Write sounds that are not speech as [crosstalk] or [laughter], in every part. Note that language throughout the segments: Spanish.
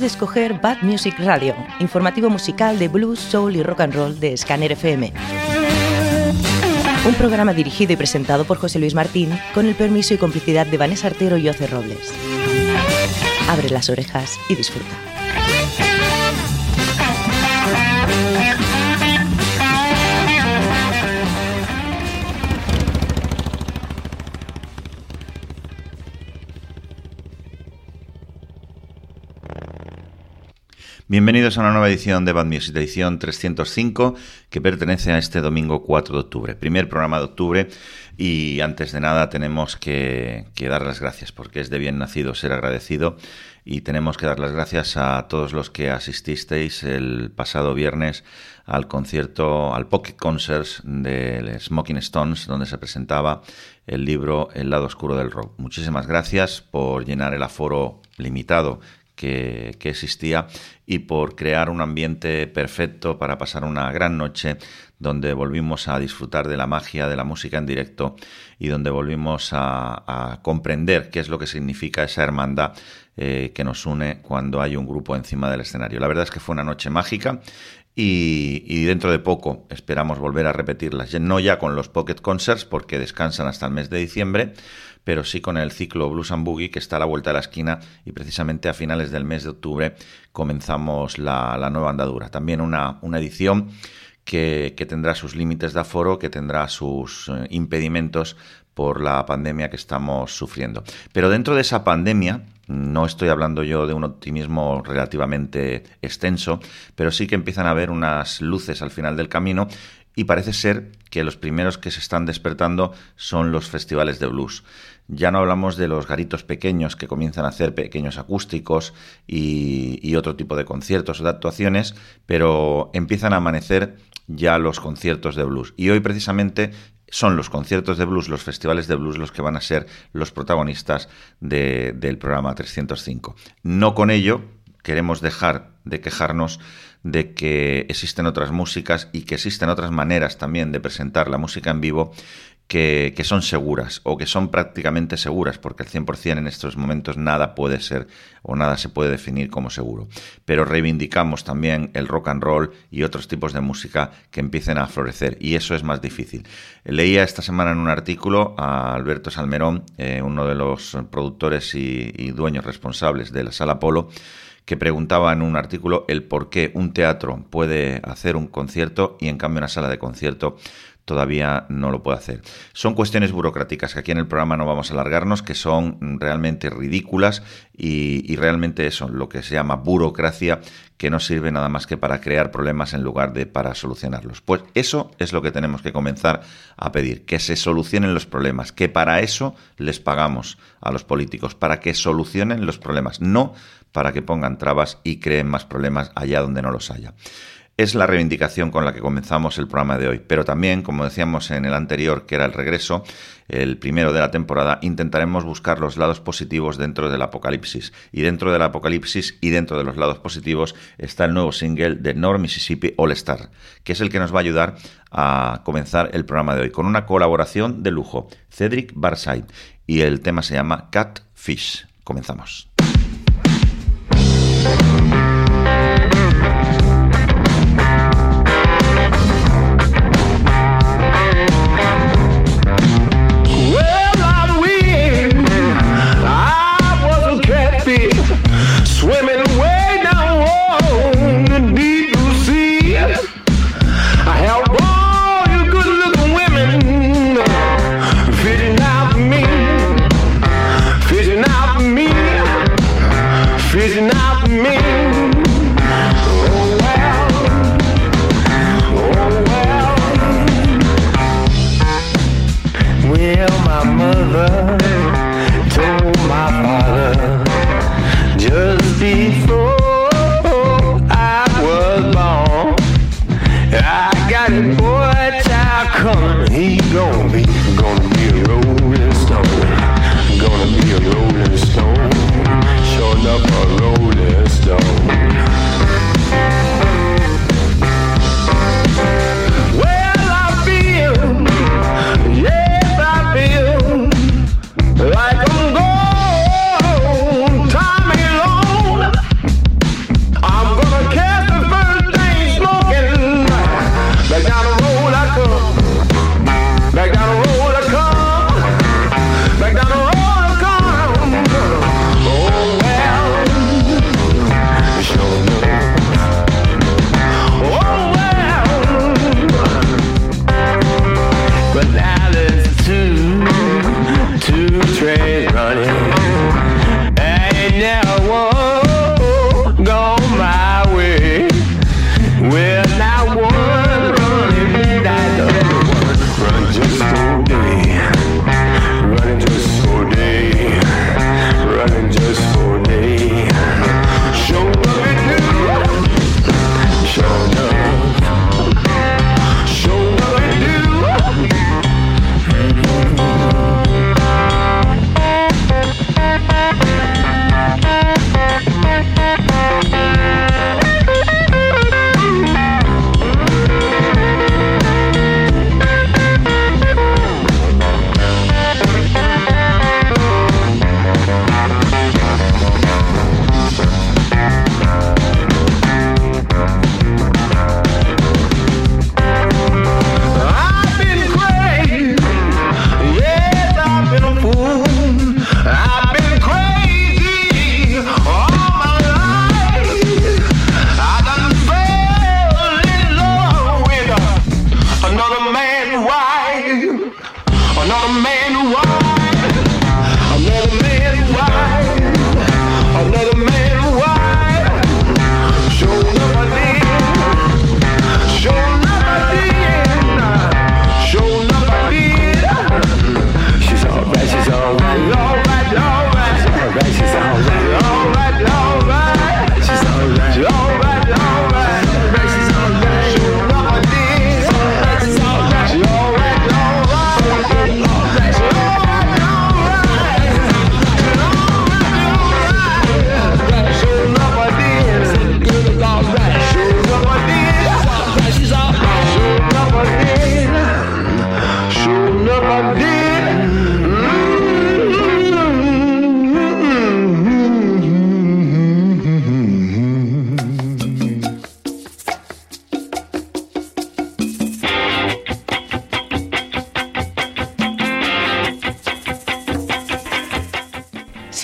De escoger Bad Music Radio, informativo musical de blues, soul y rock and roll de Scanner FM. Un programa dirigido y presentado por José Luis Martín, con el permiso y complicidad de Vanessa Artero y Oce Robles. Abre las orejas y disfruta. Bienvenidos a una nueva edición de Bad Music, edición 305, que pertenece a este domingo 4 de octubre, primer programa de octubre. Y antes de nada tenemos que, dar las gracias, porque es de bien nacido ser agradecido. Y tenemos que dar las gracias a todos los que asististeis el pasado viernes al concierto, al Pocket Concerts de Smoking Stones, donde se presentaba el libro El lado oscuro del rock. Muchísimas gracias por llenar el aforo limitado que, existía y por crear un ambiente perfecto para pasar una gran noche donde volvimos a disfrutar de la magia de la música en directo y donde volvimos a, comprender qué es lo que significa esa hermandad eh, que nos une cuando hay un grupo encima del escenario. La verdad es que fue una noche mágica y, y, dentro de poco esperamos volver a repetirlas, no ya con los Pocket Concerts porque descansan hasta el mes de diciembre, pero sí con el ciclo Blues and Boogie que está a la vuelta de la esquina y precisamente a finales del mes de octubre comenzamos la, nueva andadura. También una, edición que, tendrá sus límites de aforo, que tendrá sus eh, impedimentos por la pandemia que estamos sufriendo. Pero dentro de esa pandemia, no estoy hablando yo de un optimismo relativamente extenso, pero sí que empiezan a haber unas luces al final del camino y parece ser que los primeros que se están despertando son los festivales de blues. Ya no hablamos de los garitos pequeños que comienzan a hacer pequeños acústicos y, otro tipo de conciertos o de actuaciones, pero empiezan a amanecer ya los conciertos de blues. Y hoy precisamente son los conciertos de blues, los festivales de blues los que van a ser los protagonistas del programa 305. No con ello queremos dejar de quejarnos de que existen otras músicas y que existen otras maneras también de presentar la música en vivo que, son seguras o que son prácticamente seguras, porque al 100% en estos momentos nada puede ser o nada se puede definir como seguro. Pero reivindicamos también el rock and roll y otros tipos de música que empiecen a florecer y eso es más difícil. Leía esta semana en un artículo a Alberto Salmerón, eh, uno de los productores y dueños responsables de la Sala Polo, que preguntaba en un artículo el por qué un teatro puede hacer un concierto y en cambio una sala de concierto todavía no lo puede hacer. Son cuestiones burocráticas que aquí en el programa no vamos a alargarnos, que son realmente ridículas y, realmente eso, lo que se llama burocracia, que no sirve nada más que para crear problemas en lugar de para solucionarlos. Pues eso es lo que tenemos que comenzar a pedir, que se solucionen los problemas, que para eso les pagamos a los políticos, para que solucionen los problemas, no para que pongan trabas y creen más problemas allá donde no los haya. Es la reivindicación con la que comenzamos el programa de hoy, pero también, como decíamos en el anterior, que era el regreso, el primero de la temporada, intentaremos buscar los lados positivos dentro del apocalipsis. Y dentro del apocalipsis y dentro de los lados positivos está el nuevo single de North Mississippi All Star, que es el que nos va a ayudar a comenzar el programa de hoy, con una colaboración de lujo, Cedric Barside, y el tema se llama Catfish. Comenzamos.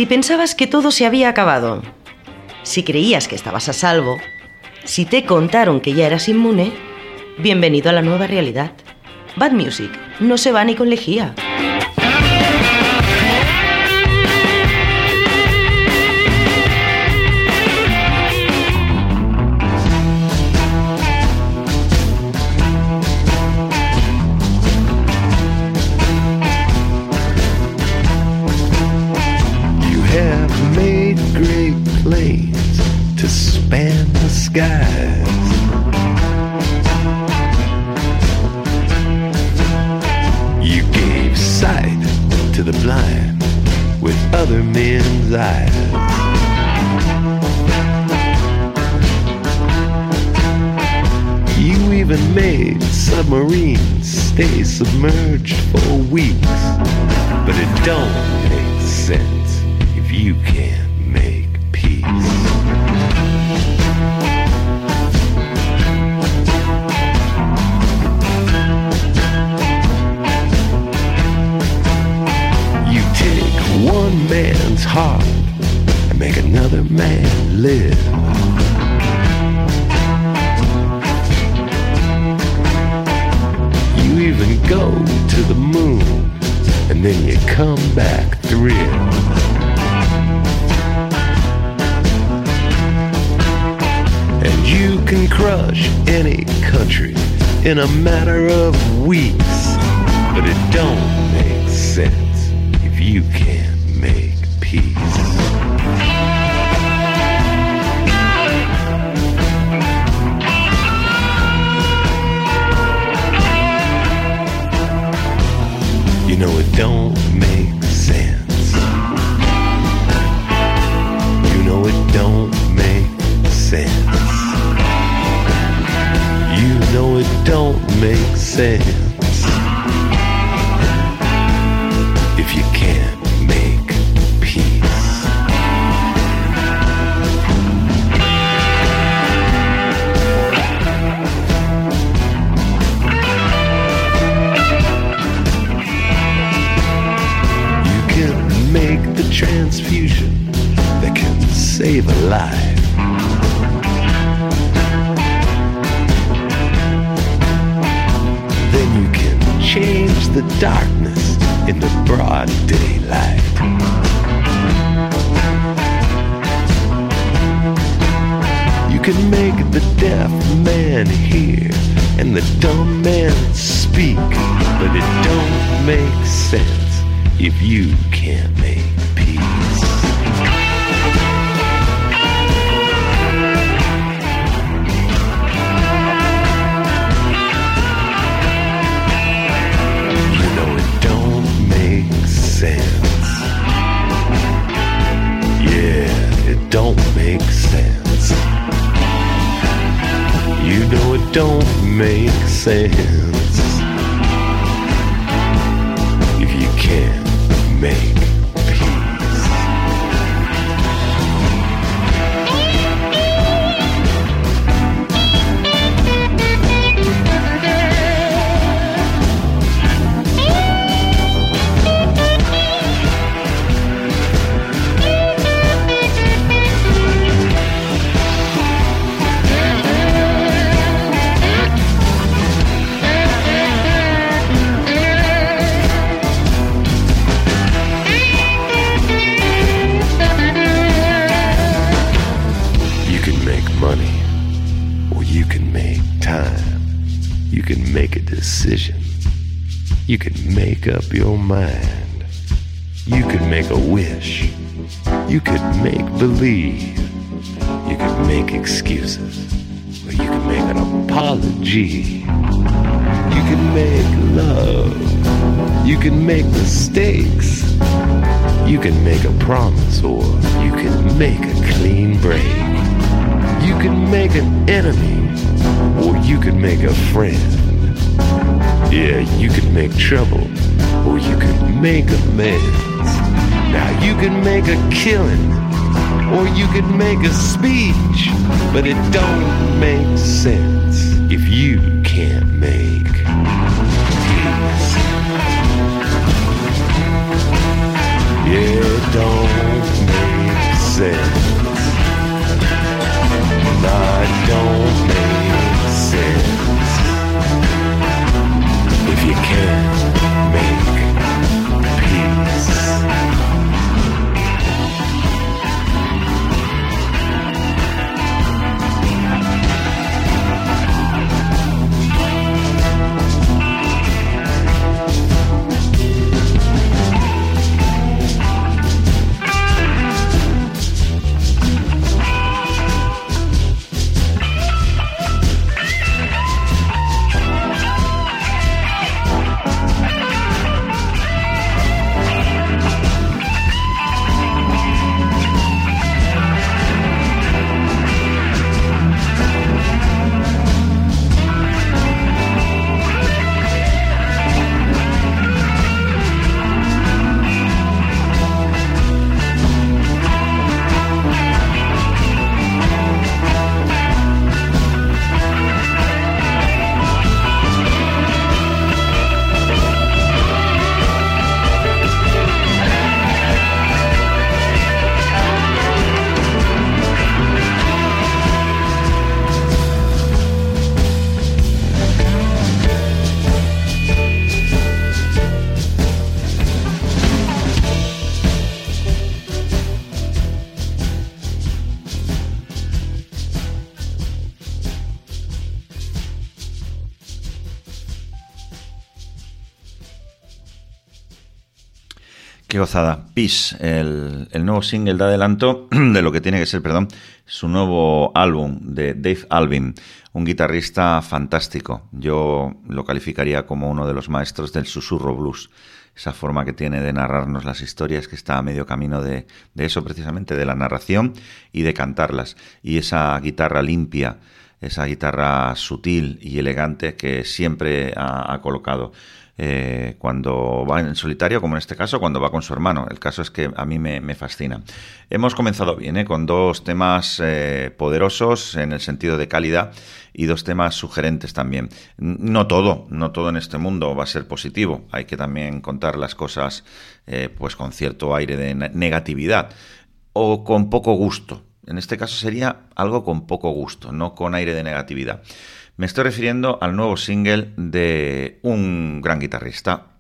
pensabas que todo se había acabado, si creías que estabas a salvo, si te contaron que ya eras inmune, bienvenido a la nueva realidad. Bad Music no se va ni con lejía. submerged. make sense. you. Gozada. Peace, el, el, nuevo single de adelanto [clears throat] de lo que tiene que ser, perdón, su nuevo álbum de Dave Alvin, un guitarrista fantástico. Yo lo calificaría como uno de los maestros del susurro blues. Esa forma que tiene de narrarnos las historias, que está a medio camino de, de eso precisamente, de la narración y de cantarlas. Y esa guitarra limpia, esa guitarra sutil y elegante que siempre ha colocado. Eh, cuando va en solitario, como en este caso, cuando va con su hermano. El caso es que a mí me, fascina. Hemos comenzado bien, ¿eh? con dos temas eh, poderosos en el sentido de calidad y dos temas sugerentes también. No todo, no todo en este mundo va a ser positivo. Hay que también contar las cosas pues con cierto aire de negatividad o con poco gusto. En este caso sería algo con poco gusto, no con aire de negatividad. Me estoy refiriendo al nuevo single de un gran guitarrista,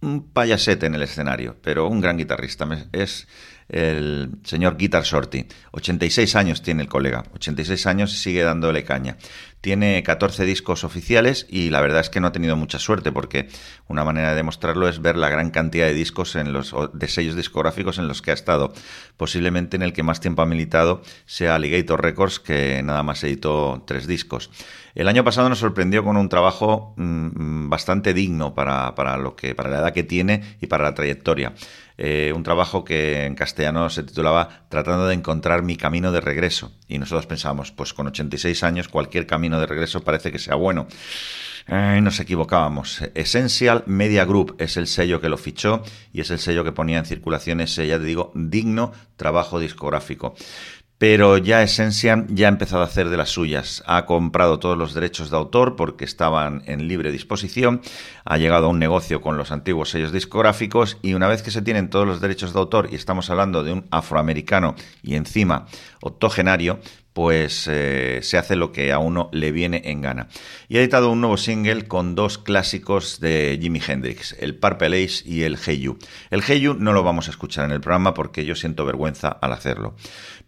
un payasete en el escenario, pero un gran guitarrista. Es el señor Guitar Shorty. 86 años tiene el colega, 86 años y sigue dándole caña. Tiene 14 discos oficiales y la verdad es que no ha tenido mucha suerte porque una manera de demostrarlo es ver la gran cantidad de discos en los de sellos discográficos en los que ha estado. Posiblemente en el que más tiempo ha militado sea Alligator Records que nada más editó tres discos. El año pasado nos sorprendió con un trabajo mmm, bastante digno para, para, lo que, para la edad que tiene y para la trayectoria. Eh, un trabajo que en castellano se titulaba Tratando de encontrar mi camino de regreso. Y nosotros pensábamos, pues con 86 años cualquier camino de regreso parece que sea bueno. Eh, nos equivocábamos. Essential Media Group es el sello que lo fichó y es el sello que ponía en circulación ese, ya te digo, digno trabajo discográfico. Pero ya Essential ya ha empezado a hacer de las suyas. Ha comprado todos los derechos de autor porque estaban en libre disposición. Ha llegado a un negocio con los antiguos sellos discográficos y una vez que se tienen todos los derechos de autor y estamos hablando de un afroamericano y encima octogenario, pues eh, se hace lo que a uno le viene en gana. Y ha editado un nuevo single con dos clásicos de Jimi Hendrix, el Purple Ace y el Hey You. El Hey You no lo vamos a escuchar en el programa porque yo siento vergüenza al hacerlo.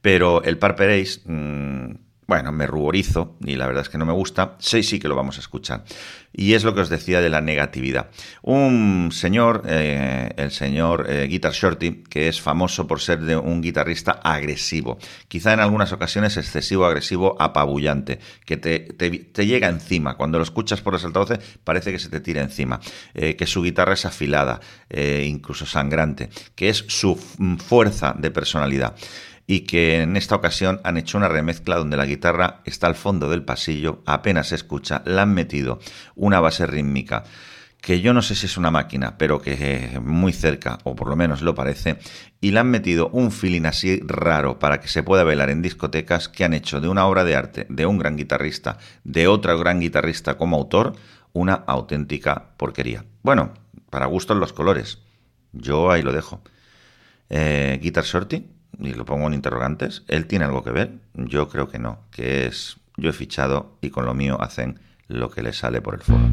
Pero el Purple Ace, mmm, bueno, me ruborizo y la verdad es que no me gusta. Sí, sí que lo vamos a escuchar. Y es lo que os decía de la negatividad. Un señor, eh, el señor eh, Guitar Shorty, que es famoso por ser de un guitarrista agresivo. Quizá en algunas ocasiones excesivo, agresivo, apabullante, que te, llega encima. Cuando lo escuchas por los altavoces parece que se te tira encima. Eh, que su guitarra es afilada, incluso sangrante, que es su fuerza de personalidad y que en esta ocasión han hecho una remezcla donde la guitarra está al fondo del pasillo, apenas se escucha, la han metido una base rítmica que yo no sé si es una máquina, pero que muy cerca, o por lo menos lo parece, y le han metido un feeling así raro para que se pueda bailar en discotecas que han hecho de una obra de arte de un gran guitarrista, de otro gran guitarrista como autor, una auténtica porquería. Bueno, para gustos los colores. Yo ahí lo dejo. Eh, Guitar Shorty, y lo pongo en interrogantes, ¿él tiene algo que ver? Yo creo que no, que es yo he fichado y con lo mío hacen lo que les sale por el foro.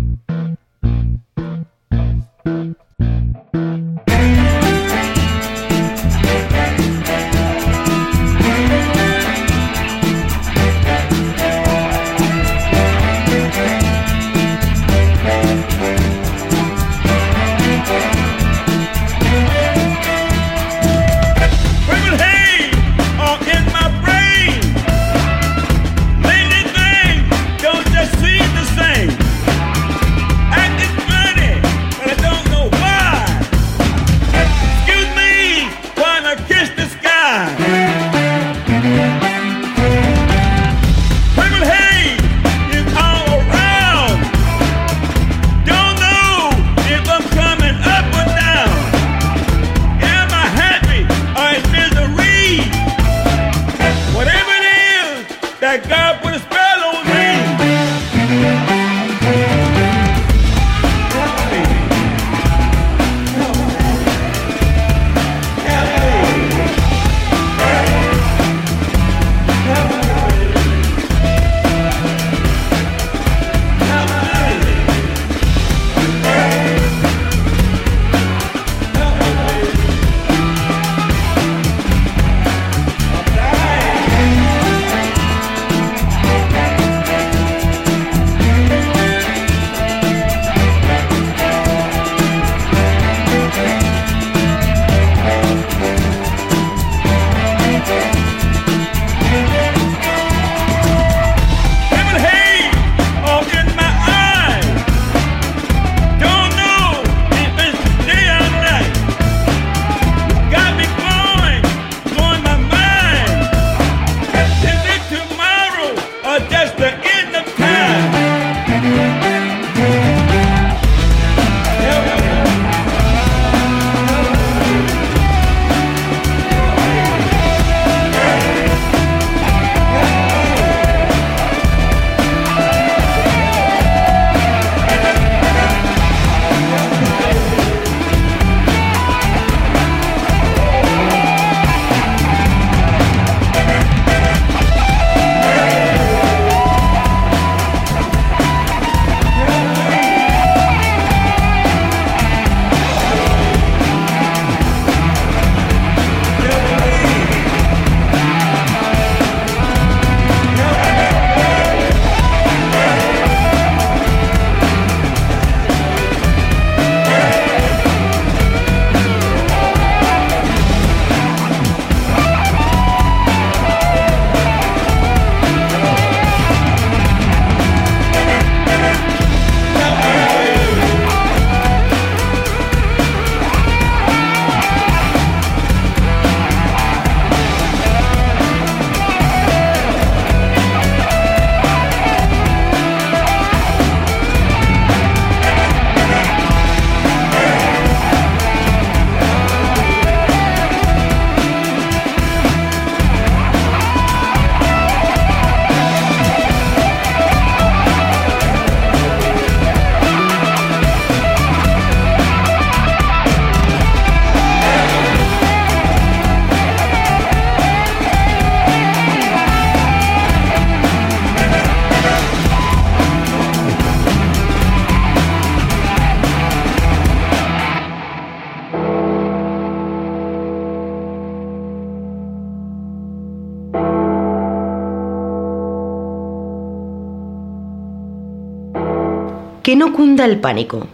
Que no cunda el pánico.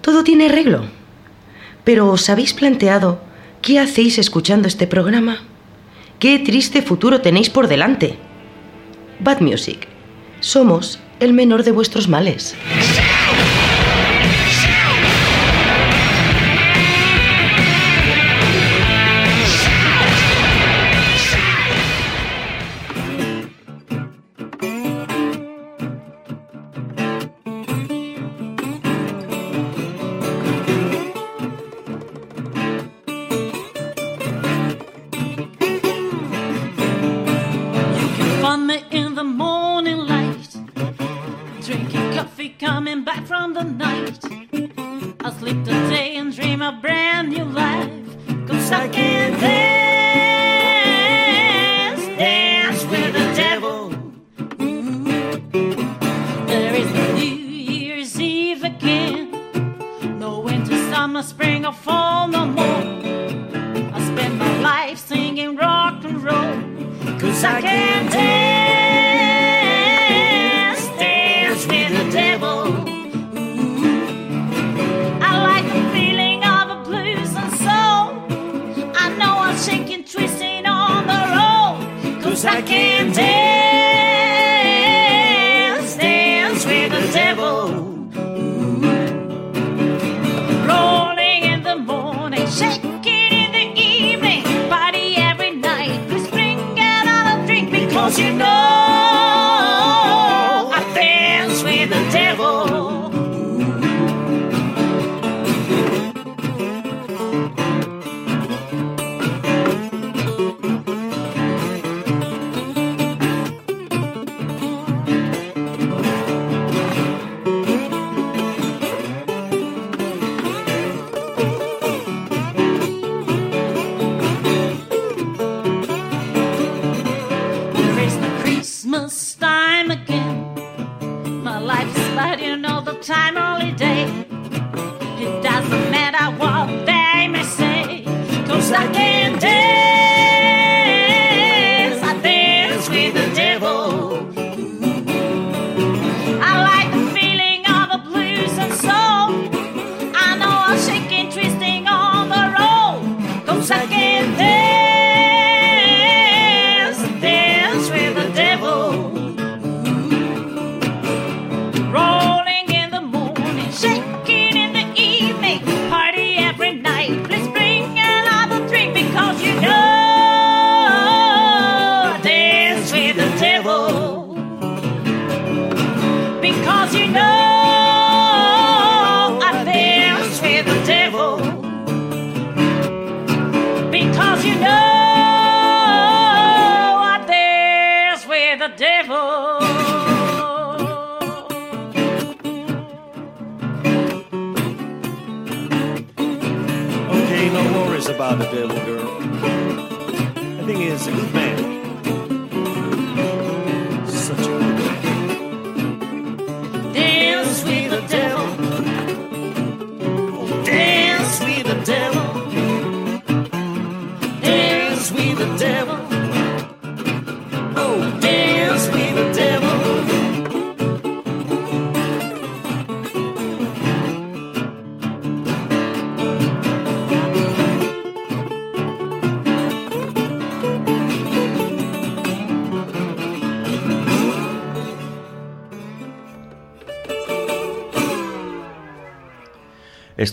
Todo tiene arreglo. Pero ¿os habéis planteado qué hacéis escuchando este programa? ¿Qué triste futuro tenéis por delante? Bad Music. Somos el menor de vuestros males.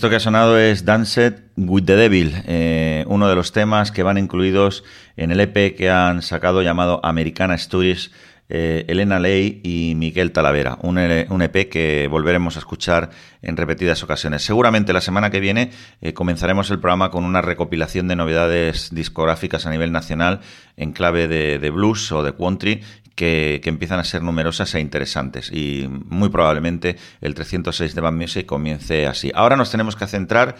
Esto que ha sonado es Danced with the Devil, eh, uno de los temas que van incluidos en el EP que han sacado llamado Americana Stories eh, Elena Ley y Miguel Talavera, un, EP e que volveremos a escuchar en repetidas ocasiones. Seguramente la semana que viene eh, comenzaremos el programa con una recopilación de novedades discográficas a nivel nacional en clave de, de blues o de country que, empiezan a ser numerosas e interesantes y muy probablemente el 306 de Band Music comience así. Ahora nos tenemos que centrar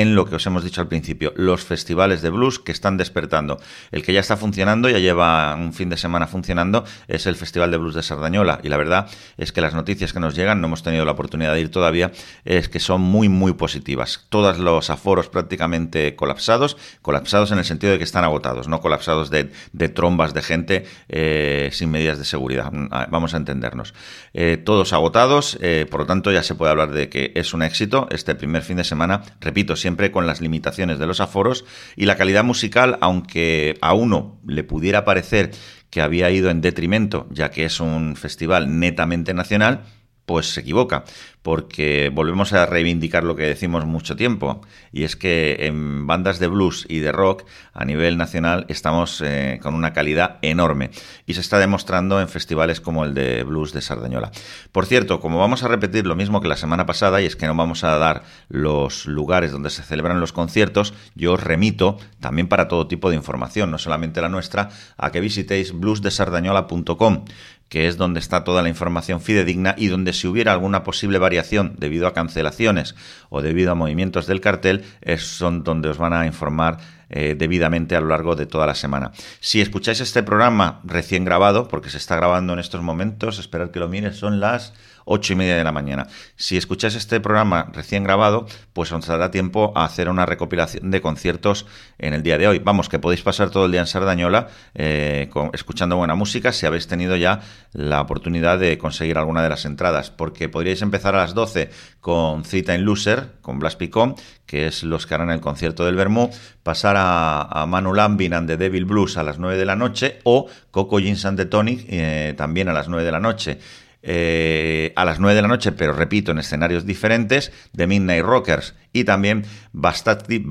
en lo que os hemos dicho al principio, los festivales de blues que están despertando. El que ya está funcionando, ya lleva un fin de semana funcionando, es el Festival de Blues de Sardañola y la verdad es que las noticias que nos llegan, no hemos tenido la oportunidad de ir todavía, es que son muy muy positivas. Todos los aforos prácticamente colapsados, colapsados en el sentido de que están agotados, no colapsados de, trombas de gente eh, sin medidas de seguridad. Mm, vamos a entendernos. Eh, todos agotados, eh, por lo tanto ya se puede hablar de que es un éxito este primer fin de semana, repito, siempre con las limitaciones de los aforos y la calidad musical, aunque a uno le pudiera parecer que había ido en detrimento, ya que es un festival netamente nacional, pues se equivoca, porque volvemos a reivindicar lo que decimos mucho tiempo, y es que en bandas de blues y de rock a nivel nacional estamos eh, con una calidad enorme, y se está demostrando en festivales como el de blues de Sardañola. Por cierto, como vamos a repetir lo mismo que la semana pasada, y es que no vamos a dar los lugares donde se celebran los conciertos, yo os remito también para todo tipo de información, no solamente la nuestra, a que visitéis bluesdesardañola.com que es donde está toda la información fidedigna y donde si hubiera alguna posible variación debido a cancelaciones o debido a movimientos del cartel, es, son donde os van a informar eh, debidamente a lo largo de toda la semana. Si escucháis este programa recién grabado, porque se está grabando en estos momentos, esperad que lo mires, son las 8 y media de la mañana. Si escucháis este programa recién grabado, pues os dará tiempo a hacer una recopilación de conciertos en el día de hoy. Vamos, que podéis pasar todo el día en Sardañola eh, escuchando buena música si habéis tenido ya la oportunidad de conseguir alguna de las entradas, porque podríais empezar a las 12 con Cita en Loser, con Blas Picón, que es los que harán el concierto del Bermú, pasar a, Manu Lambin and the Devil Blues a las 9 de la noche o Coco Jeans and the Tonic eh, también a las 9 de la noche. Eh, a las 9 de la noche, pero repito, en escenarios diferentes, de Midnight Rockers y también Bastastic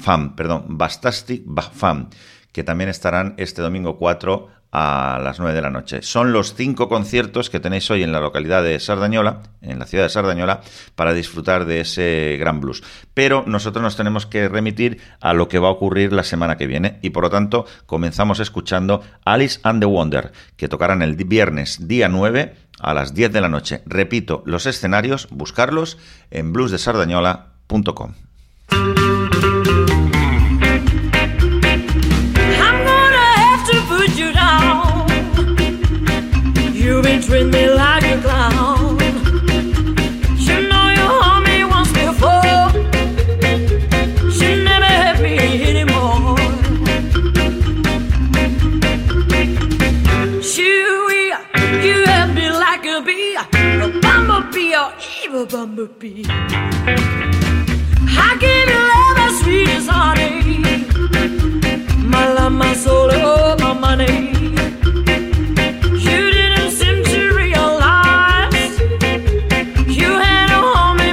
Fam, perdón, que también estarán este domingo 4 a las 9 de la noche. Son los cinco conciertos que tenéis hoy en la localidad de Sardañola, en la ciudad de Sardañola, para disfrutar de ese gran blues. Pero nosotros nos tenemos que remitir a lo que va a ocurrir la semana que viene y por lo tanto comenzamos escuchando Alice and the Wonder, que tocarán el viernes día 9 a las 10 de la noche. Repito, los escenarios, buscarlos en bluesdesardañola.com. a bumblebee. I give you love as sweet as honey. My love, my soul, oh, my money. You didn't seem to realize you had a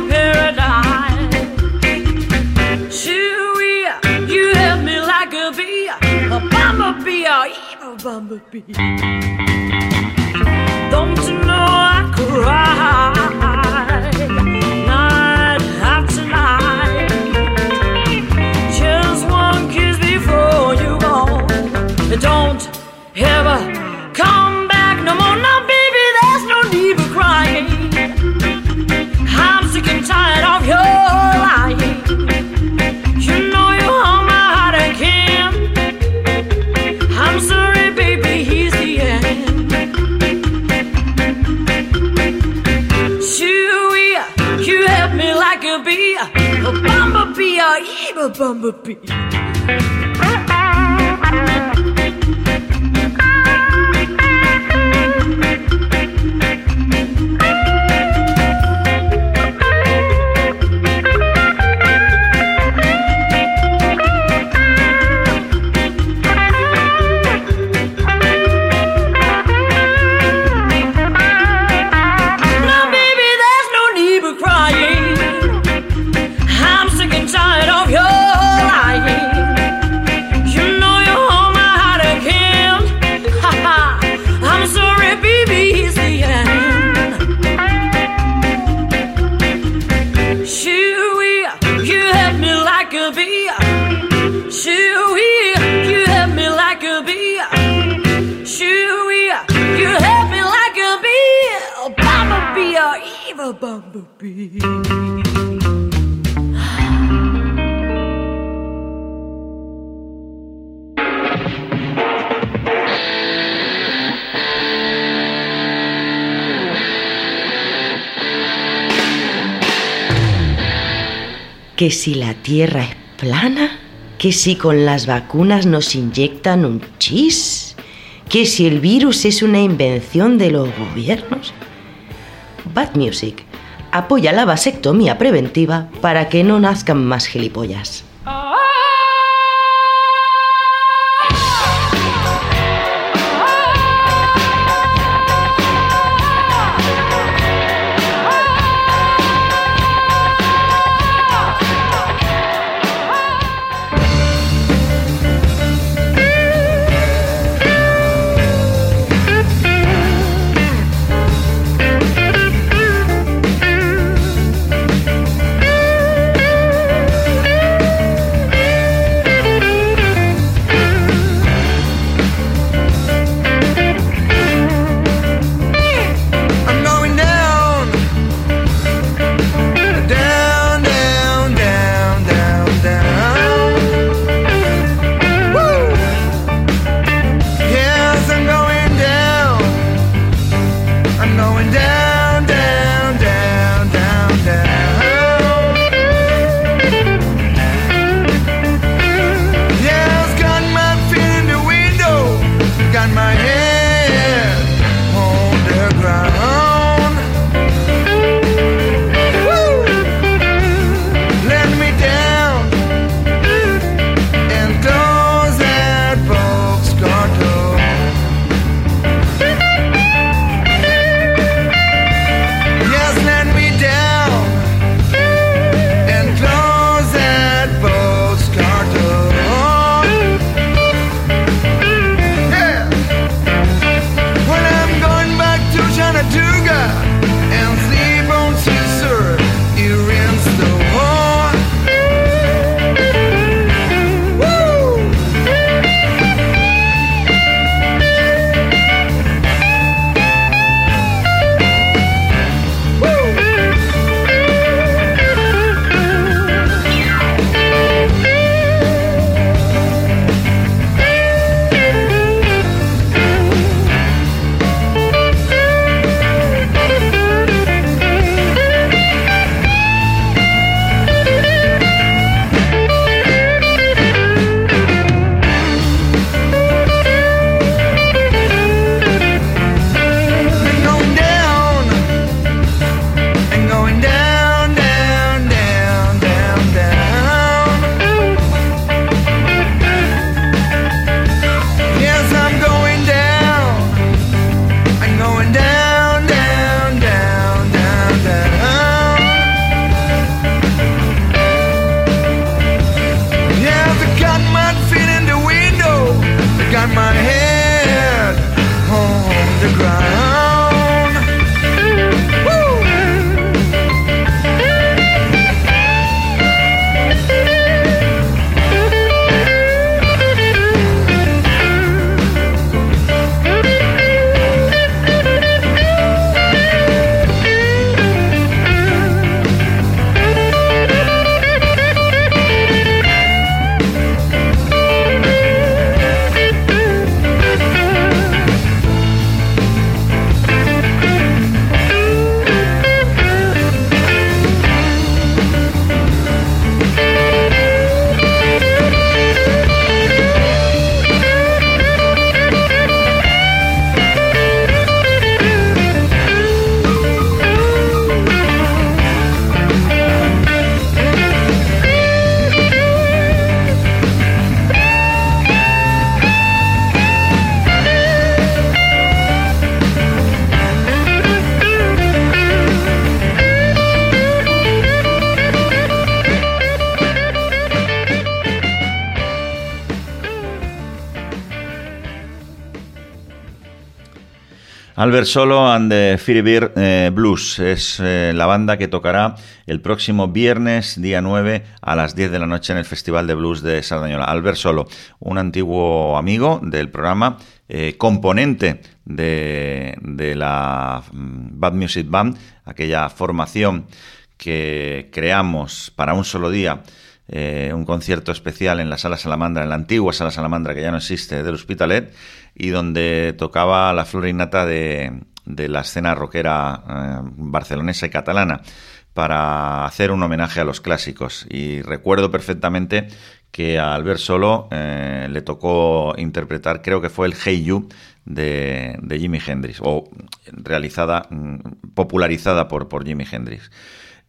paradise. You me like a bee, a bumblebee, a bumblebee. Me like a bee, a bumblebee, a evil bumblebee. Que si la Tierra es plana, que si con las vacunas nos inyectan un chis, que si el virus es una invención de los gobiernos. Bad Music apoya la vasectomía preventiva para que no nazcan más gilipollas. Albert Solo and the Beer eh, Blues es eh, la banda que tocará el próximo viernes, día 9, a las 10 de la noche en el Festival de Blues de Sardañola. Albert Solo, un antiguo amigo del programa, eh, componente de, de la mm, Bad Music Band, aquella formación que creamos para un solo día. un concierto especial en la Sala Salamandra, en la antigua Sala Salamandra que ya no existe, del Hospitalet, y donde tocaba la flor innata de, de la escena rockera eh, barcelonesa y catalana para hacer un homenaje a los clásicos. Y recuerdo perfectamente que a Albert Solo eh, le tocó interpretar, creo que fue el Hey You de, Jimi Hendrix, o realizada, mm, popularizada por Jimi Hendrix.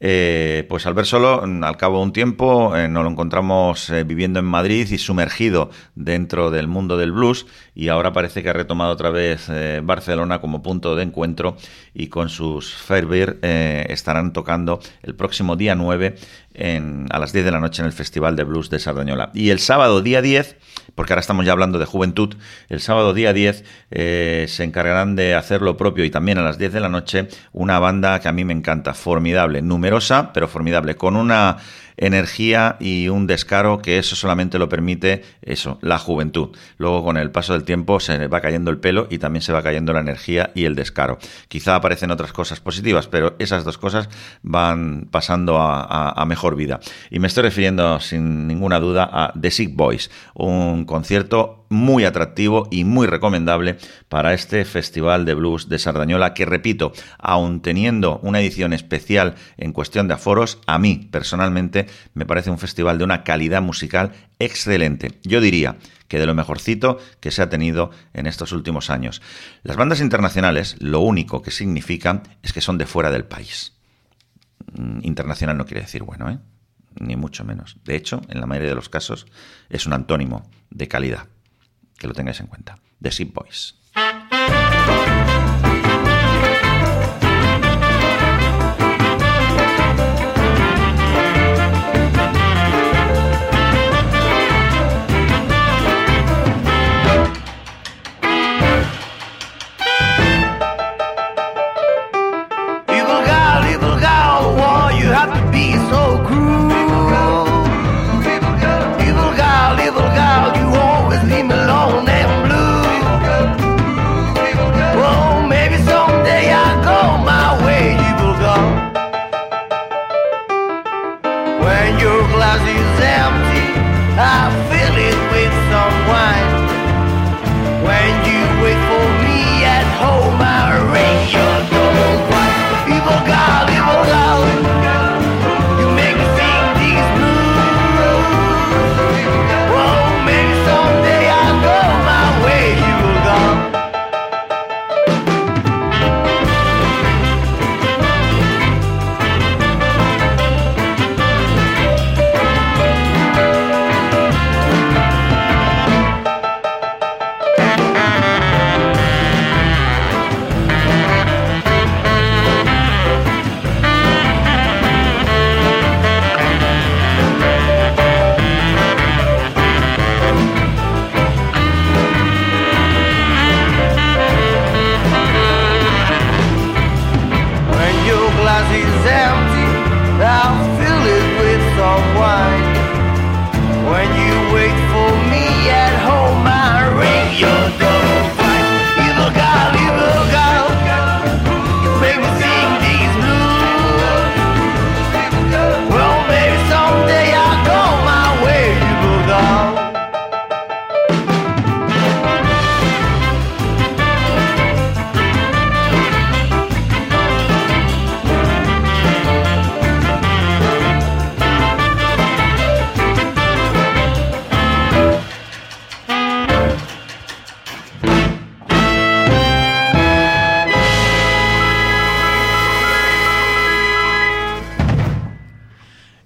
Eh, pues al ver solo, al cabo de un tiempo, eh, nos lo encontramos eh, viviendo en Madrid y sumergido dentro del mundo del blues y ahora parece que ha retomado otra vez Barcelona como punto de encuentro y con sus Fairbeer estarán tocando el próximo día 9 a las 10 de la noche en el Festival de Blues de Sardañola. Y el sábado día 10 porque ahora estamos ya hablando de juventud, el sábado día 10 eh, se encargarán de hacer lo propio y también a las 10 de la noche una banda que a mí me encanta, formidable, numerosa, pero formidable, con una energía y un descaro que eso solamente lo permite eso, la juventud. Luego con el paso del tiempo se va cayendo el pelo y también se va cayendo la energía y el descaro. Quizá aparecen otras cosas positivas, pero esas dos cosas van pasando a, mejor vida. Y me estoy refiriendo sin ninguna duda a The Sick Boys, un concierto muy atractivo y muy recomendable para este Festival de Blues de Sardañola, que repito, aun teniendo una edición especial en cuestión de aforos, a mí personalmente me parece un festival de una calidad musical excelente. Yo diría que de lo mejorcito que se ha tenido en estos últimos años. Las bandas internacionales lo único que significan es que son de fuera del país. Mm, internacional no quiere decir bueno, ¿eh? ni mucho menos. De hecho, en la mayoría de los casos es un antónimo de calidad que lo tengáis en cuenta. The Ship Boys.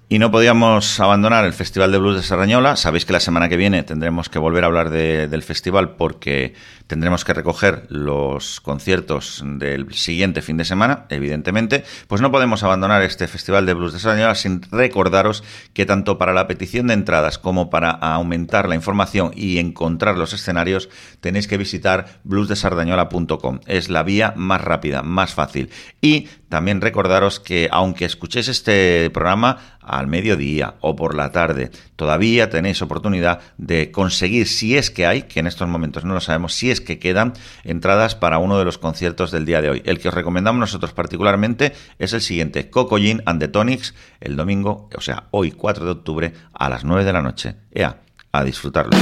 Y no podíamos abandonar el Festival de Blues de Sarrañola. Sabéis que la semana que viene tendremos que volver a hablar del festival porque tendremos que recoger los conciertos del siguiente fin de semana, evidentemente. Pues no podemos abandonar este Festival de Blues de Sarrañola sin recordaros que tanto para la petición de entradas como para aumentar la información y encontrar los escenarios tenéis que visitar bluesdesardañola.com. Es la vía más rápida, más fácil. Y también recordaros que aunque escuchéis este programa al mediodía o por la tarde, todavía tenéis oportunidad de conseguir, si es que hay, que en estos momentos no lo sabemos, si es que quedan entradas para uno de los conciertos del día de hoy. El que os recomendamos nosotros particularmente es el siguiente, Coco and the Tonics, el domingo, o sea, hoy 4 de octubre a las 9 de la noche. Ea, a disfrutarlo.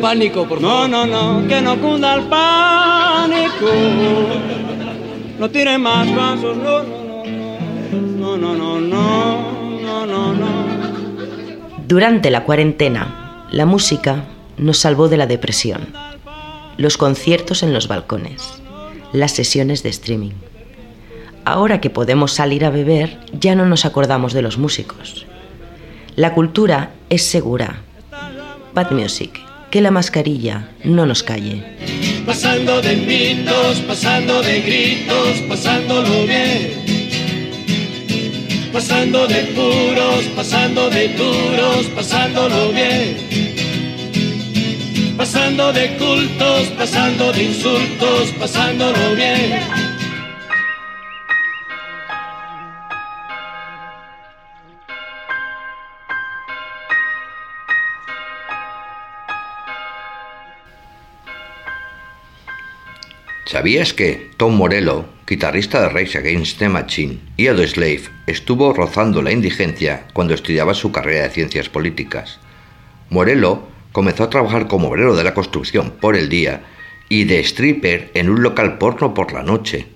Pánico, por favor. No, no, no, que no cunda el pánico. No tiene más pasos, no, no, no, no, no, no, no, no. Durante la cuarentena, la música nos salvó de la depresión. Los conciertos en los balcones, las sesiones de streaming. Ahora que podemos salir a beber, ya no nos acordamos de los músicos. La cultura es segura. Bad Music que la mascarilla no nos calle. Pasando de mitos, pasando de gritos, pasándolo bien. Pasando de puros, pasando de duros, pasándolo bien. Pasando de cultos, pasando de insultos, pasándolo bien. ¿Sabías que Tom Morello, guitarrista de Rage Against the Machine y Slave, estuvo rozando la indigencia cuando estudiaba su carrera de ciencias políticas? Morello comenzó a trabajar como obrero de la construcción por el día y de stripper en un local porno por la noche,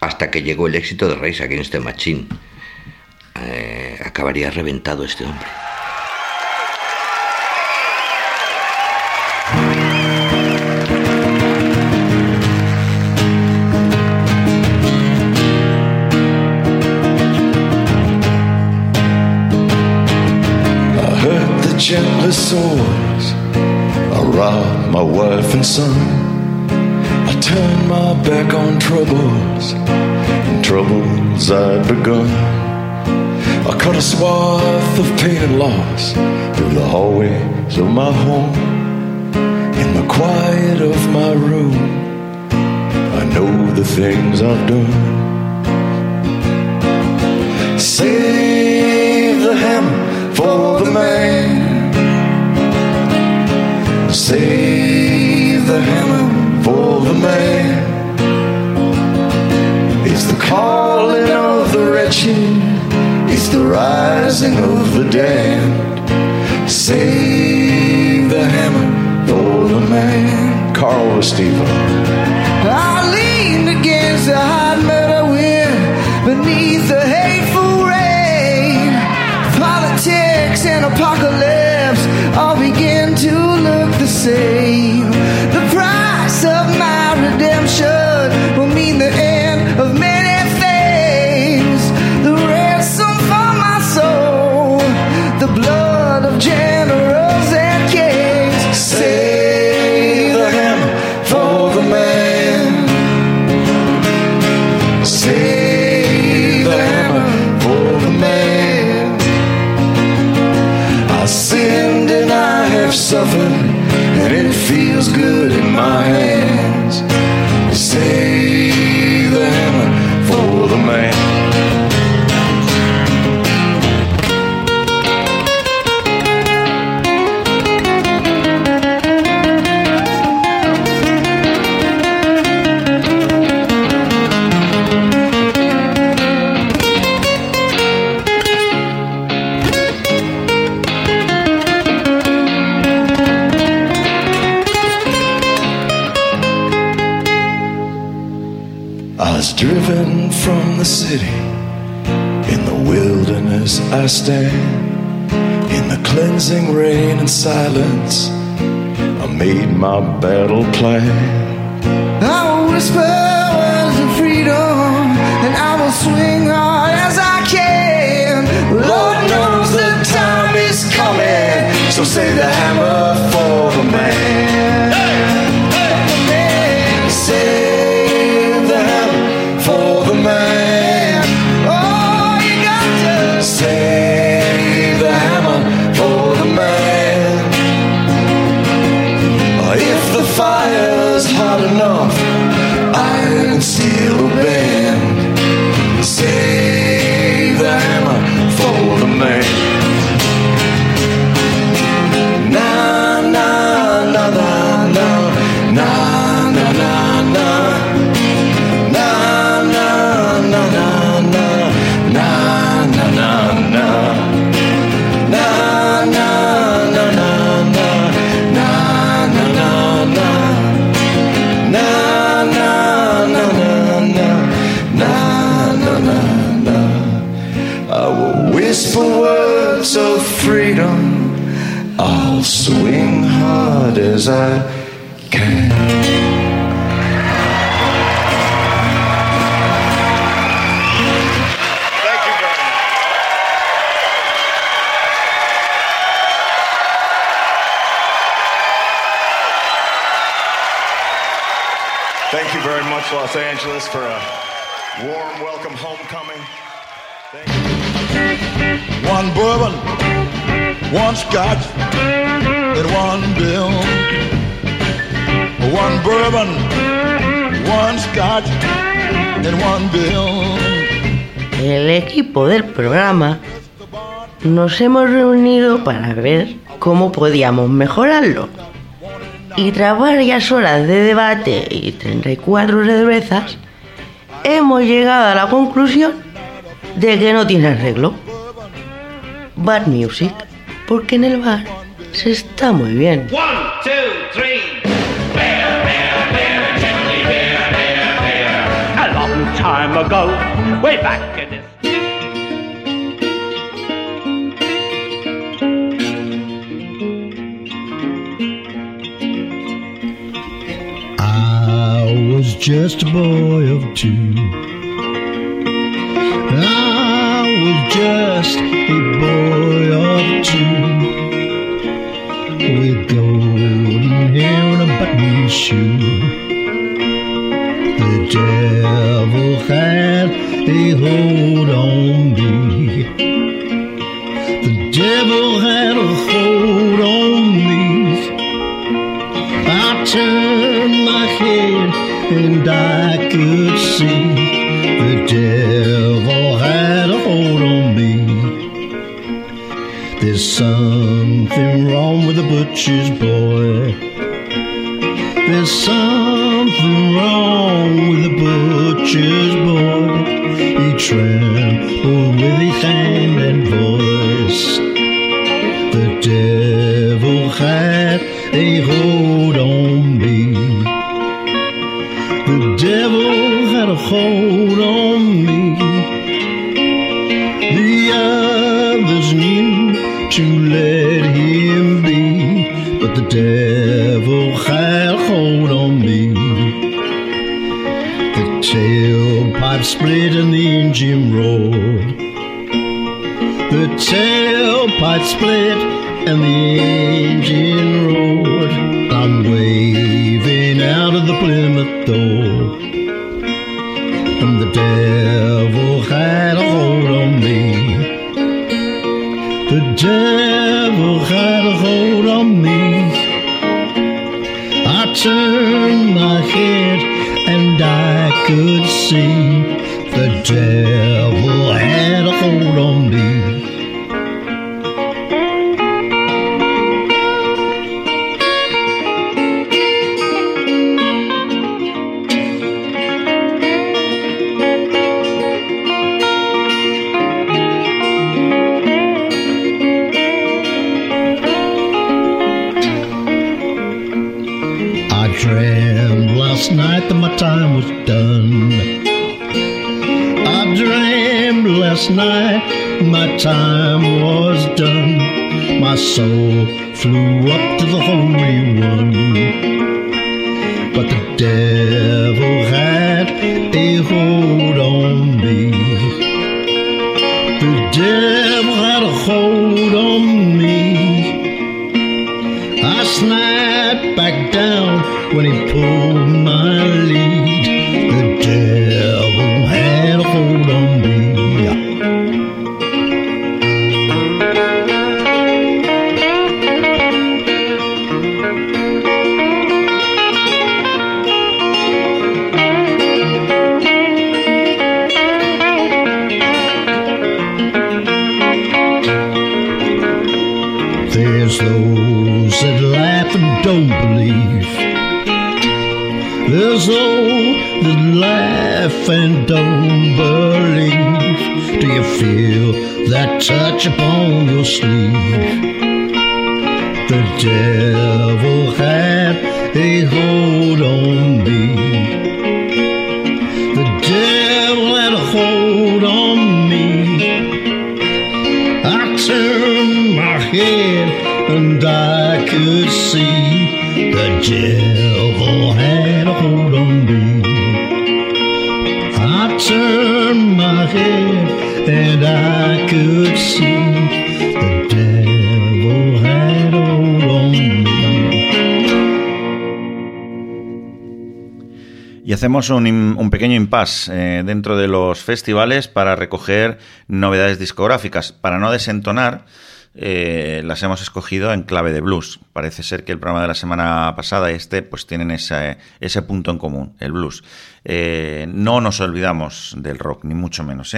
hasta que llegó el éxito de Rage Against the Machine. Eh, acabaría reventado este hombre. Gentler swords. I robbed my wife and son. I turned my back on troubles and troubles I'd begun. I cut a swath of pain and loss through the hallways of my home. In the quiet of my room, I know the things I've done. Save the hammer for the man Save the hammer for the man. It's the calling of the wretched, it's the rising of the damned. Save the hammer for the man. Carl Stephen. I leaned against the hot metal wind beneath the hateful rain. Politics and apocalypse say battle plan. nos hemos reunido para ver cómo podíamos mejorarlo. Y tras varias horas de debate y 34 cervezas, hemos llegado a la conclusión de que no tiene arreglo. Bar Music, porque en el bar se está muy bien. just a boy of two. I was just a boy of two with golden hair and a button shoe. The devil had a hold on which is blue. split and the engine roared. The tailpipe split and the engine roared. I'm waving out of the Plymouth door. that touch upon your sleeve. The devil had a hold. Hacemos un, pequeño impasse eh, dentro de los festivales para recoger novedades discográficas. Para no desentonar, eh, las hemos escogido en clave de blues. Parece ser que el programa de la semana pasada y este pues tienen ese, punto en común, el blues. Eh, no nos olvidamos del rock, ni mucho menos.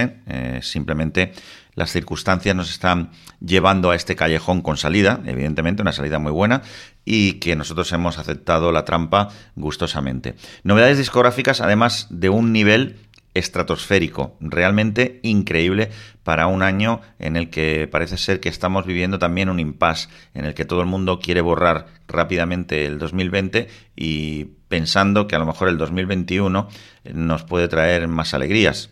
simplemente las circunstancias nos están llevando a este callejón con salida, evidentemente, una salida muy buena, y que nosotros hemos aceptado la trampa gustosamente. Novedades discográficas, además de un nivel estratosférico, realmente increíble para un año en el que parece ser que estamos viviendo también un impasse, en el que todo el mundo quiere borrar rápidamente el 2020 y pensando que a lo mejor el 2021 nos puede traer más alegrías,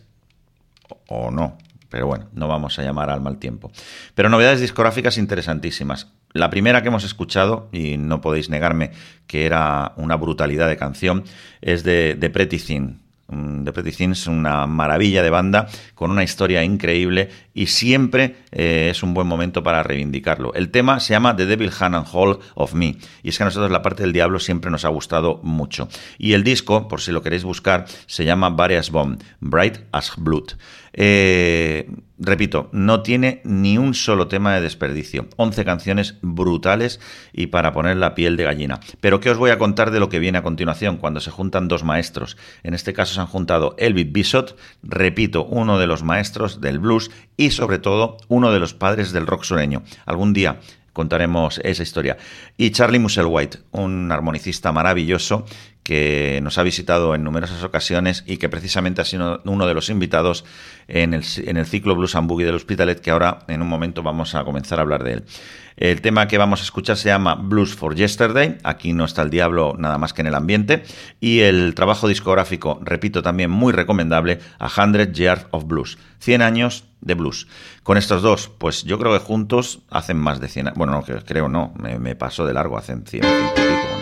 o no. Pero bueno, no vamos a llamar al mal tiempo. Pero novedades discográficas interesantísimas. La primera que hemos escuchado, y no podéis negarme que era una brutalidad de canción, es de, de Pretty Thin. Mm, The Pretty Thin es una maravilla de banda con una historia increíble y siempre eh, es un buen momento para reivindicarlo. El tema se llama The Devil Hand and Hall of Me y es que a nosotros la parte del diablo siempre nos ha gustado mucho. Y el disco, por si lo queréis buscar, se llama Various Bomb, Bright as Blood. Eh, repito, no tiene ni un solo tema de desperdicio. 11 canciones brutales y para poner la piel de gallina. Pero ¿qué os voy a contar de lo que viene a continuación cuando se juntan dos maestros? En este caso se han juntado Elvis Bishop, repito, uno de los maestros del blues y sobre todo uno de los padres del rock sureño. Algún día contaremos esa historia. Y Charlie Musselwhite, un armonicista maravilloso que nos ha visitado en numerosas ocasiones y que precisamente ha sido uno de los invitados en el, en el ciclo Blues and Boogie del Hospitalet, que ahora en un momento vamos a comenzar a hablar de él. El tema que vamos a escuchar se llama Blues for Yesterday, aquí no está el diablo nada más que en el ambiente, y el trabajo discográfico, repito también muy recomendable, A Hundred Years of Blues, 100 años de blues. Con estos dos, pues yo creo que juntos hacen más de 100 años, bueno, no, creo no, me, me paso de largo, hacen 100, 100 y pico.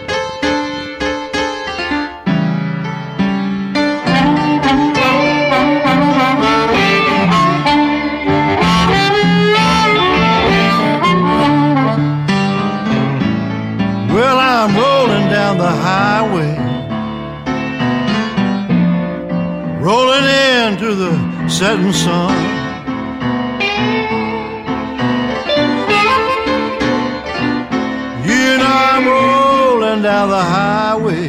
Into the setting sun. You know I'm rolling down the highway,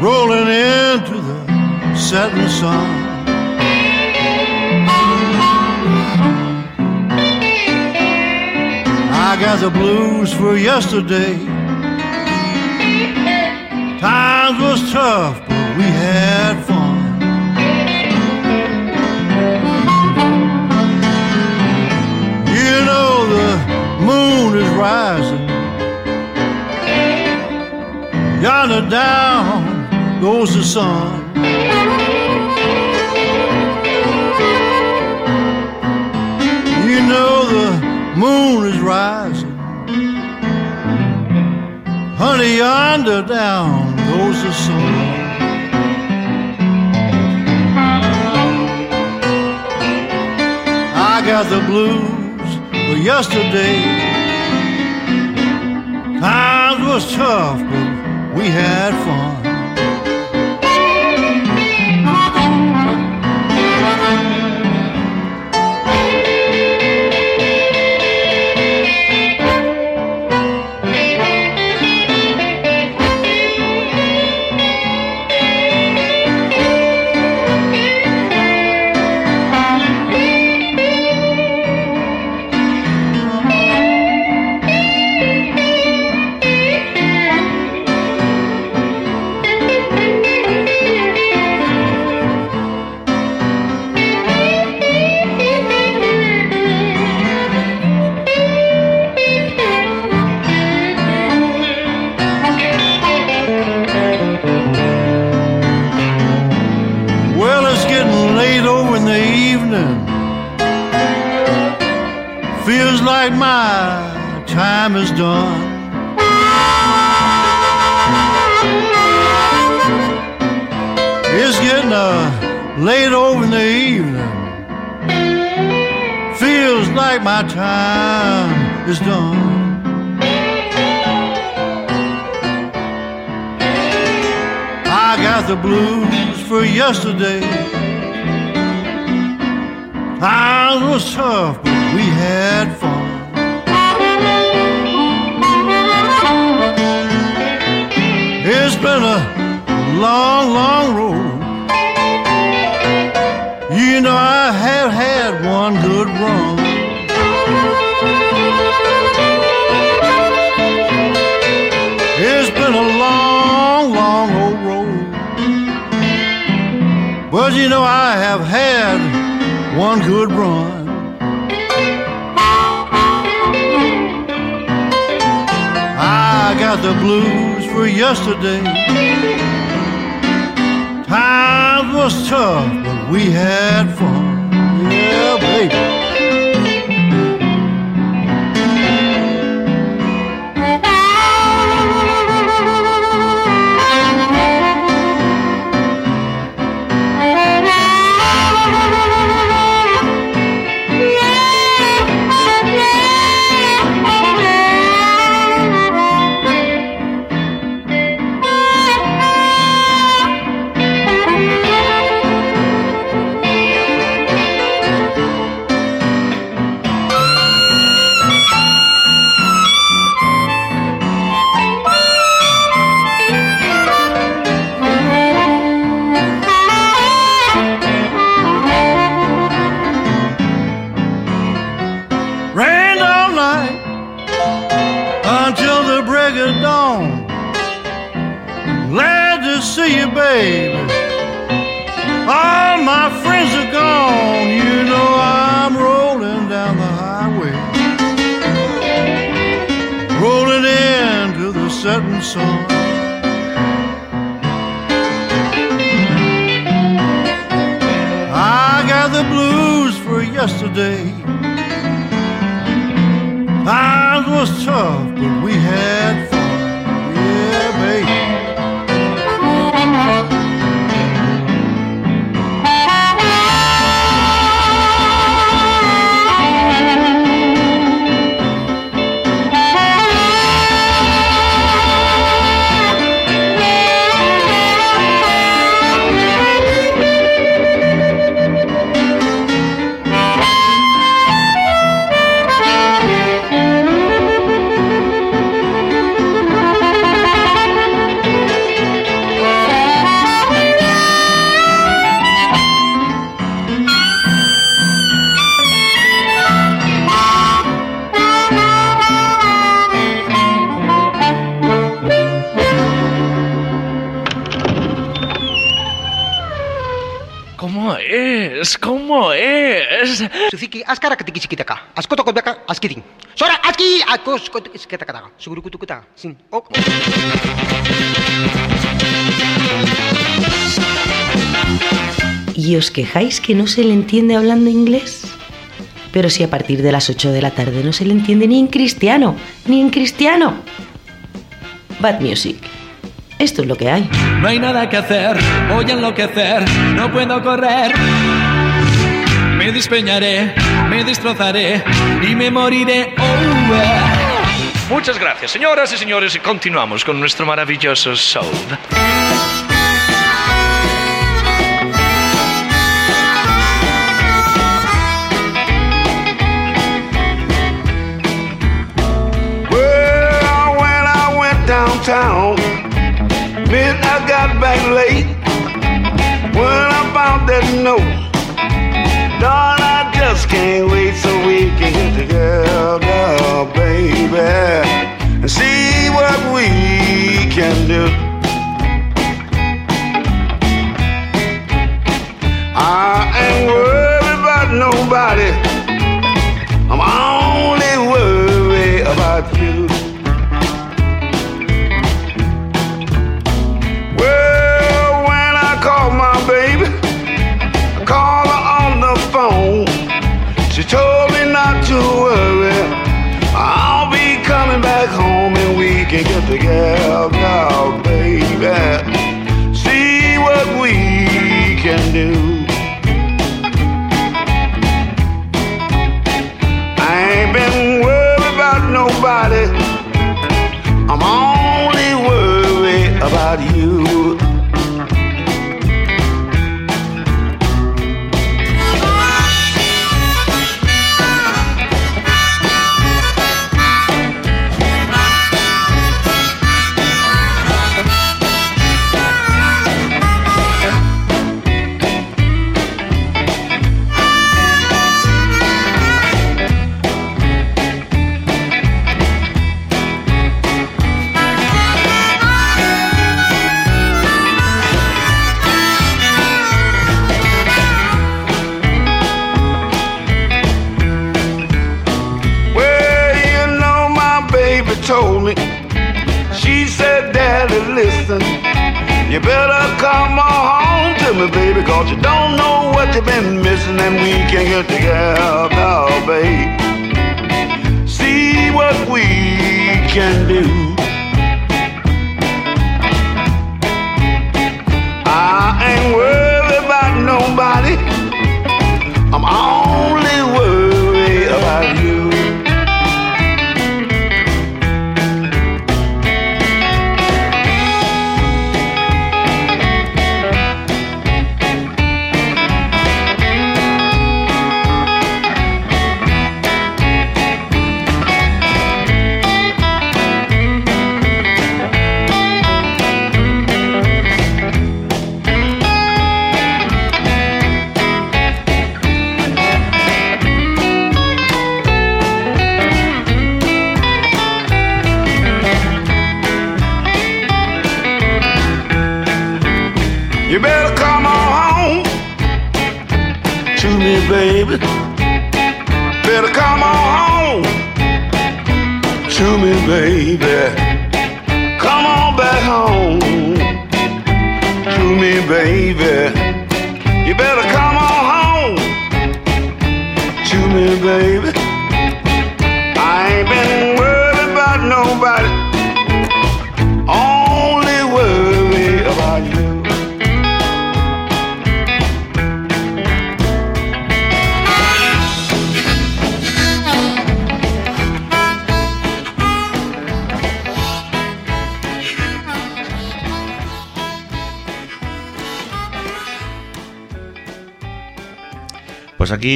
rolling into the setting sun. I got the blues for yesterday. Times was tough, but we had fun. Rising. Yonder down goes the sun. You know the moon is rising. Honey, yonder down goes the sun. I got the blues for yesterday. Times was tough, but we had fun. Askara katiki sikitaka. Askoto kotaka, askitin. Sora, aski, akos kot sikitaka. Sugurukutukuta. Sin. Oh. ¿Y os quejáis que no se le entiende hablando inglés? Pero si a partir de las 8 de la tarde no se le entiende ni en cristiano, ni en cristiano. Bad Music. Esto es lo que hay. No hay nada que hacer, voy a enloquecer, no puedo correr. Me despeñaré, me destrozaré y me moriré. Oh, eh. Muchas gracias, señoras y señores, y continuamos con nuestro maravilloso show. Well, when I went downtown, then I got back late. Together, baby, and see what we can do.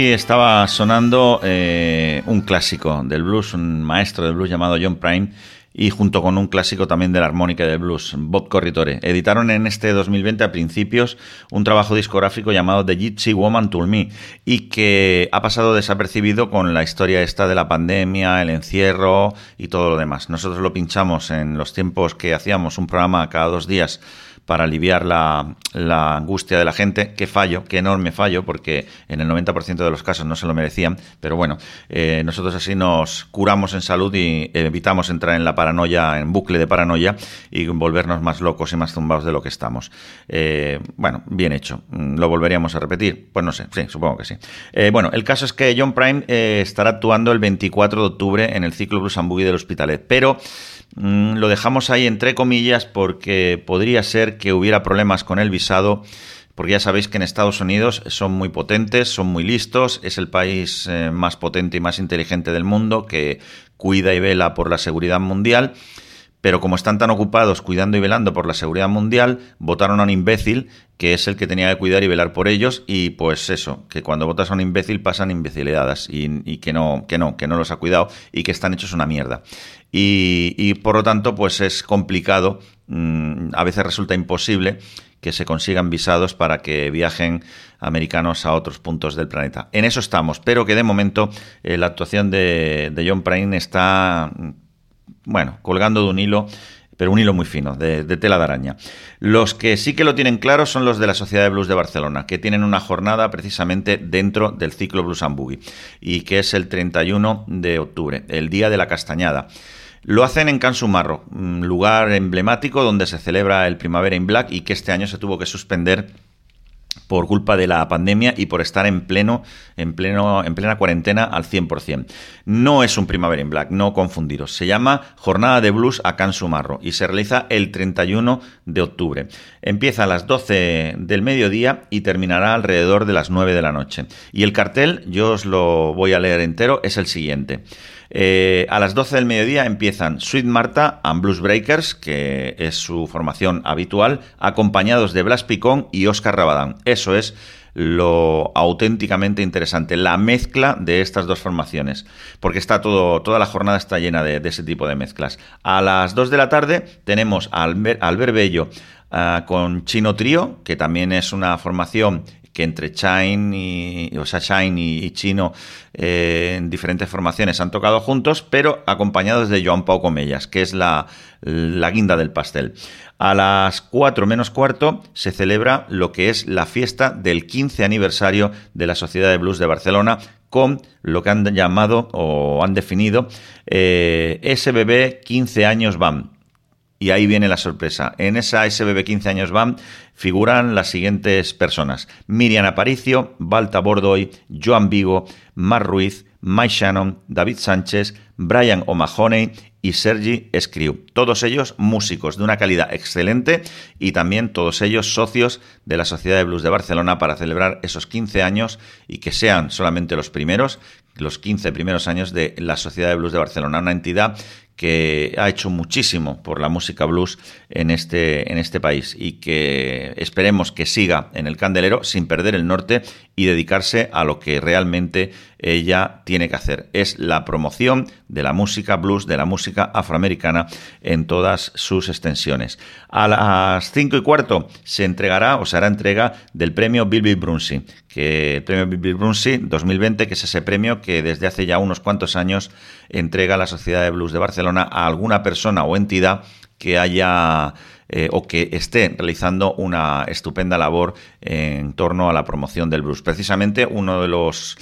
Estaba sonando eh, un clásico del blues, un maestro del blues llamado John Prine, y junto con un clásico también de la armónica del blues, Bob Corritore. Editaron en este 2020 a principios un trabajo discográfico llamado The Gypsy Woman Told Me y que ha pasado desapercibido con la historia esta de la pandemia, el encierro y todo lo demás. Nosotros lo pinchamos en los tiempos que hacíamos un programa cada dos días para aliviar la, angustia de la gente. Qué fallo, qué enorme fallo, porque en el 90% de los casos no se lo merecían. Pero bueno, eh, nosotros así nos curamos en salud y evitamos entrar en la paranoia, en bucle de paranoia y volvernos más locos y más zumbados de lo que estamos. Eh, bueno, bien hecho. ¿Lo volveríamos a repetir? Pues no sé, sí, supongo que sí. Eh, bueno, el caso es que John Prime estará actuando el 24 de octubre en el ciclo Blues Boogie del Hospitalet, pero Mm, lo dejamos ahí entre comillas porque podría ser que hubiera problemas con el visado, porque ya sabéis que en Estados Unidos son muy potentes, son muy listos, es el país eh, más potente y más inteligente del mundo que cuida y vela por la seguridad mundial. Pero como están tan ocupados cuidando y velando por la seguridad mundial, votaron a un imbécil que es el que tenía que cuidar y velar por ellos y pues eso, que cuando votas a un imbécil pasan imbecilidades y, que no, que no, que no los ha cuidado y que están hechos una mierda. Y, por lo tanto, pues es complicado, mmm, a veces resulta imposible que se consigan visados para que viajen americanos a otros puntos del planeta. En eso estamos, pero que de momento eh, la actuación de, de John Prine está bueno, colgando de un hilo, pero un hilo muy fino, de, tela de araña. Los que sí que lo tienen claro son los de la Sociedad de Blues de Barcelona, que tienen una jornada precisamente dentro del ciclo Blues and Boogie, y que es el 31 de octubre, el Día de la Castañada. Lo hacen en Can Sumarro, lugar emblemático donde se celebra el Primavera in Black y que este año se tuvo que suspender por culpa de la pandemia y por estar en pleno, en pleno, en plena cuarentena al 100%. No es un Primavera in Black, no confundiros. Se llama Jornada de Blues a Can Sumarro y se realiza el 31 de octubre. Empieza a las 12 del mediodía y terminará alrededor de las 9 de la noche. Y el cartel, yo os lo voy a leer entero, es el siguiente. Eh, a las 12 del mediodía empiezan Sweet Marta and Blues Breakers, que es su formación habitual, acompañados de Blas Picón y Oscar Rabadán. Eso es lo auténticamente interesante, la mezcla de estas dos formaciones, porque está todo, toda la jornada está llena de, ese tipo de mezclas. A las 2 de la tarde tenemos a Albert, Bello uh, con Chino Trío, que también es una formación que entre Shine y, o sea, Shine y, Chino eh, en diferentes formaciones han tocado juntos, pero acompañados de Joan Pau Comellas, que es la, la guinda del pastel. A las 4 menos cuarto se celebra lo que es la fiesta del 15 aniversario de la Sociedad de Blues de Barcelona, con lo que han llamado o han definido eh, SBB 15 años BAM. Y ahí viene la sorpresa. En esa SBB 15 años BAM figuran las siguientes personas. Miriam Aparicio, Balta Bordoy, Joan Vigo, Mar Ruiz, Mike Shannon, David Sánchez, Brian O'Mahony y Sergi Escriu. Todos ellos músicos de una calidad excelente y también todos ellos socios de la Sociedad de Blues de Barcelona para celebrar esos 15 años y que sean solamente los primeros, los 15 primeros años de la Sociedad de Blues de Barcelona, una entidad que ha hecho muchísimo por la música blues en este, en este país y que esperemos que siga en el candelero sin perder el norte y dedicarse a lo que realmente ella tiene que hacer. Es la promoción de la música blues, de la música afroamericana en todas sus extensiones. A las cinco y cuarto se entregará o se hará entrega del premio Bill Brunsey, que el premio Bill Brunsey 2020, que es ese premio que desde hace ya unos cuantos años entrega la Sociedad de Blues de Barcelona a alguna persona o entidad que haya eh, o que esté realizando una estupenda labor en torno a la promoción del blues. Precisamente uno de los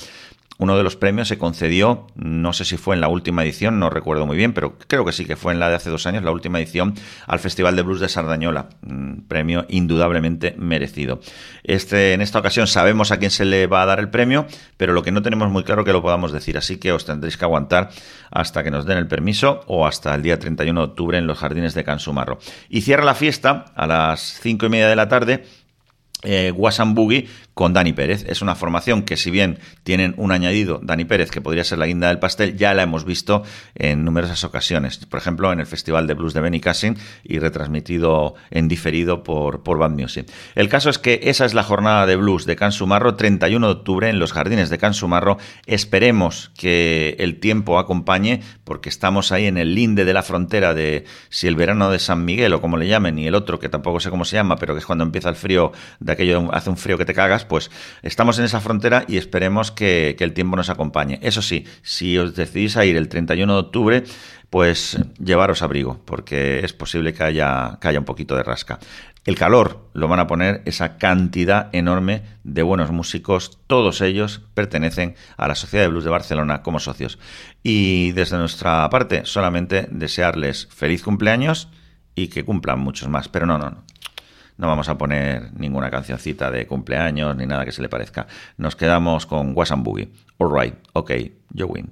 uno de los premios se concedió, no sé si fue en la última edición, no recuerdo muy bien, pero creo que sí que fue en la de hace dos años, la última edición, al Festival de Blues de Sardañola. premio indudablemente merecido. Este, en esta ocasión sabemos a quién se le va a dar el premio, pero lo que no tenemos muy claro que lo podamos decir, así que os tendréis que aguantar hasta que nos den el permiso o hasta el día 31 de octubre en los jardines de Cansumarro. Y cierra la fiesta a las cinco y media de la tarde eh, Boogie con Dani Pérez. Es una formación que si bien tienen un añadido, Dani Pérez, que podría ser la guinda del pastel, ya la hemos visto en numerosas ocasiones. Por ejemplo, en el Festival de Blues de Benny Cassin y retransmitido en diferido por, por Band Music. El caso es que esa es la jornada de blues de Cansumarro, 31 de octubre en los jardines de Cansumarro. Esperemos que el tiempo acompañe, porque estamos ahí en el linde de la frontera de si el verano de San Miguel o como le llamen, y el otro que tampoco sé cómo se llama, pero que es cuando empieza el frío de aquello, hace un frío que te cagas pues estamos en esa frontera y esperemos que, el tiempo nos acompañe. Eso sí, si os decidís a ir el 31 de octubre, pues llevaros abrigo, porque es posible que haya, que haya un poquito de rasca. El calor lo van a poner esa cantidad enorme de buenos músicos, todos ellos pertenecen a la Sociedad de Blues de Barcelona como socios. Y desde nuestra parte, solamente desearles feliz cumpleaños y que cumplan muchos más. Pero no, no, no. No vamos a poner ninguna cancioncita de cumpleaños ni nada que se le parezca. Nos quedamos con Wasan Boogie. Alright, ok, yo win.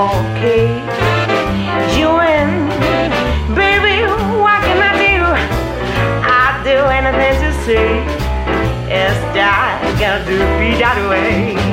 okay. You and baby, what can I do? I'd do anything to say. Yes, I gotta do be that way.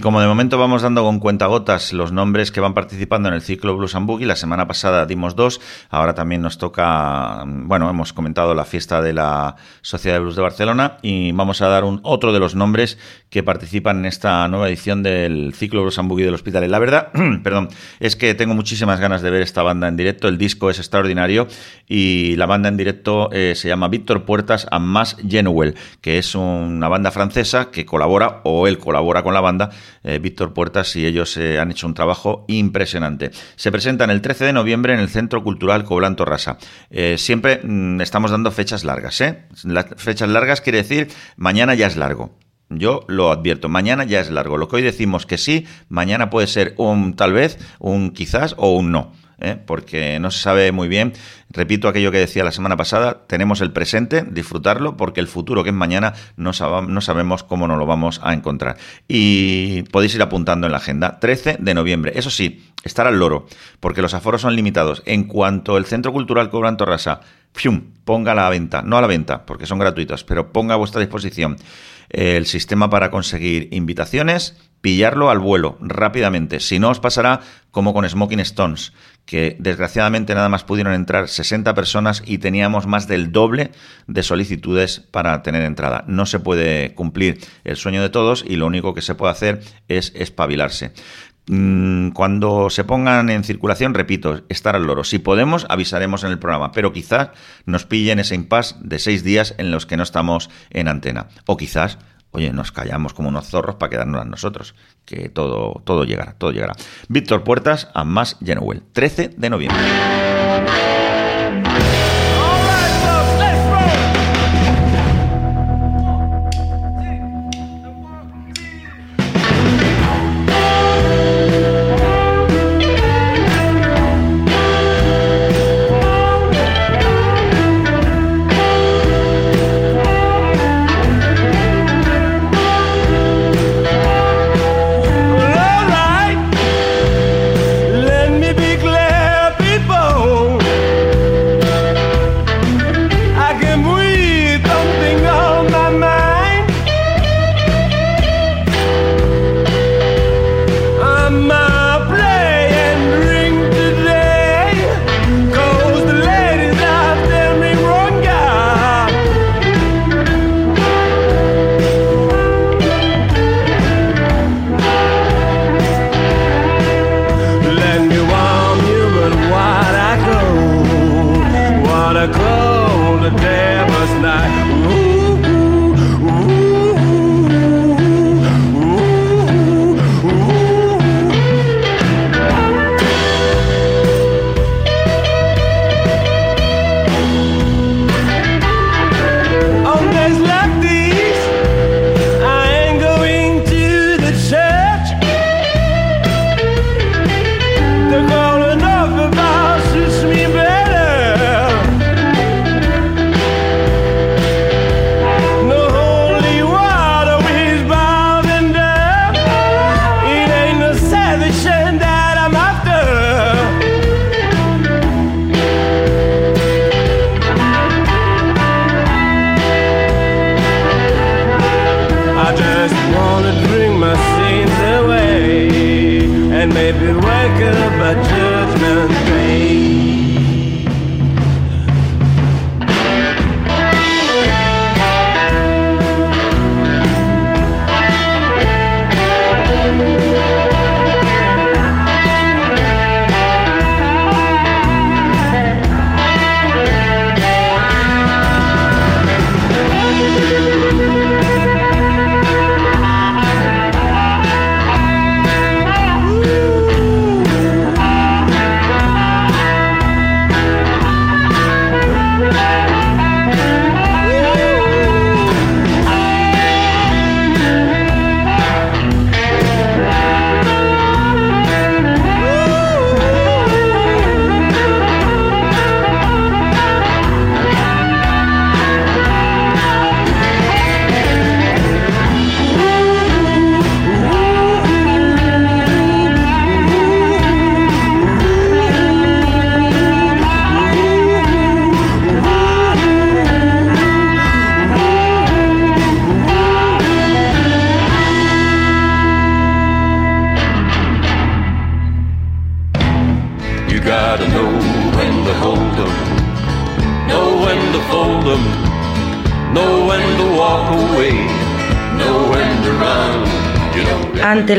Y como de momento vamos dando con cuentagotas los nombres que van participando en el ciclo Blues and Boogie, la semana pasada dimos dos, ahora también nos toca, bueno, hemos comentado la fiesta de la Sociedad de Blues de Barcelona y vamos a dar un, otro de los nombres que participan en esta nueva edición del ciclo Boogie del Hospital. La verdad, [clears throat] perdón, es que tengo muchísimas ganas de ver esta banda en directo, el disco es extraordinario y la banda en directo eh, se llama Víctor Puertas and Mas Genuel, que es una banda francesa que colabora o él colabora con la banda eh, Víctor Puertas y ellos eh, han hecho un trabajo impresionante. Se presentan el 13 de noviembre en el Centro Cultural Coblanto Rasa. Eh, siempre mm, estamos dando fechas largas. ¿eh? Fechas largas quiere decir mañana ya es largo. Yo lo advierto, mañana ya es largo. Lo que hoy decimos que sí, mañana puede ser un tal vez, un quizás o un no. ¿eh? porque no se sabe muy bien. Repito aquello que decía la semana pasada, tenemos el presente, disfrutarlo, porque el futuro que es mañana no, no sabemos cómo nos lo vamos a encontrar. Y podéis ir apuntando en la agenda, 13 de noviembre. Eso sí, estar al loro, porque los aforos son limitados. En cuanto el Centro Cultural Cobran Torrasa, ¡fium! ponga a la venta, no a la venta, porque son gratuitos, pero ponga a vuestra disposición el sistema para conseguir invitaciones, pillarlo al vuelo rápidamente. Si no, os pasará como con Smoking Stones, que desgraciadamente nada más pudieron entrar 60 personas y teníamos más del doble de solicitudes para tener entrada. No se puede cumplir el sueño de todos y lo único que se puede hacer es espabilarse. Mm, Cuando se pongan en circulación, repito, estar al loro. Si podemos, avisaremos en el programa, pero quizás nos pillen ese impasse de seis días en los que no estamos en antena. O quizás, oye, nos callamos como unos zorros para quedarnos nosotros, que todo, todo llegará, todo llegará. Víctor Puertas a más Genuel, 13 de noviembre.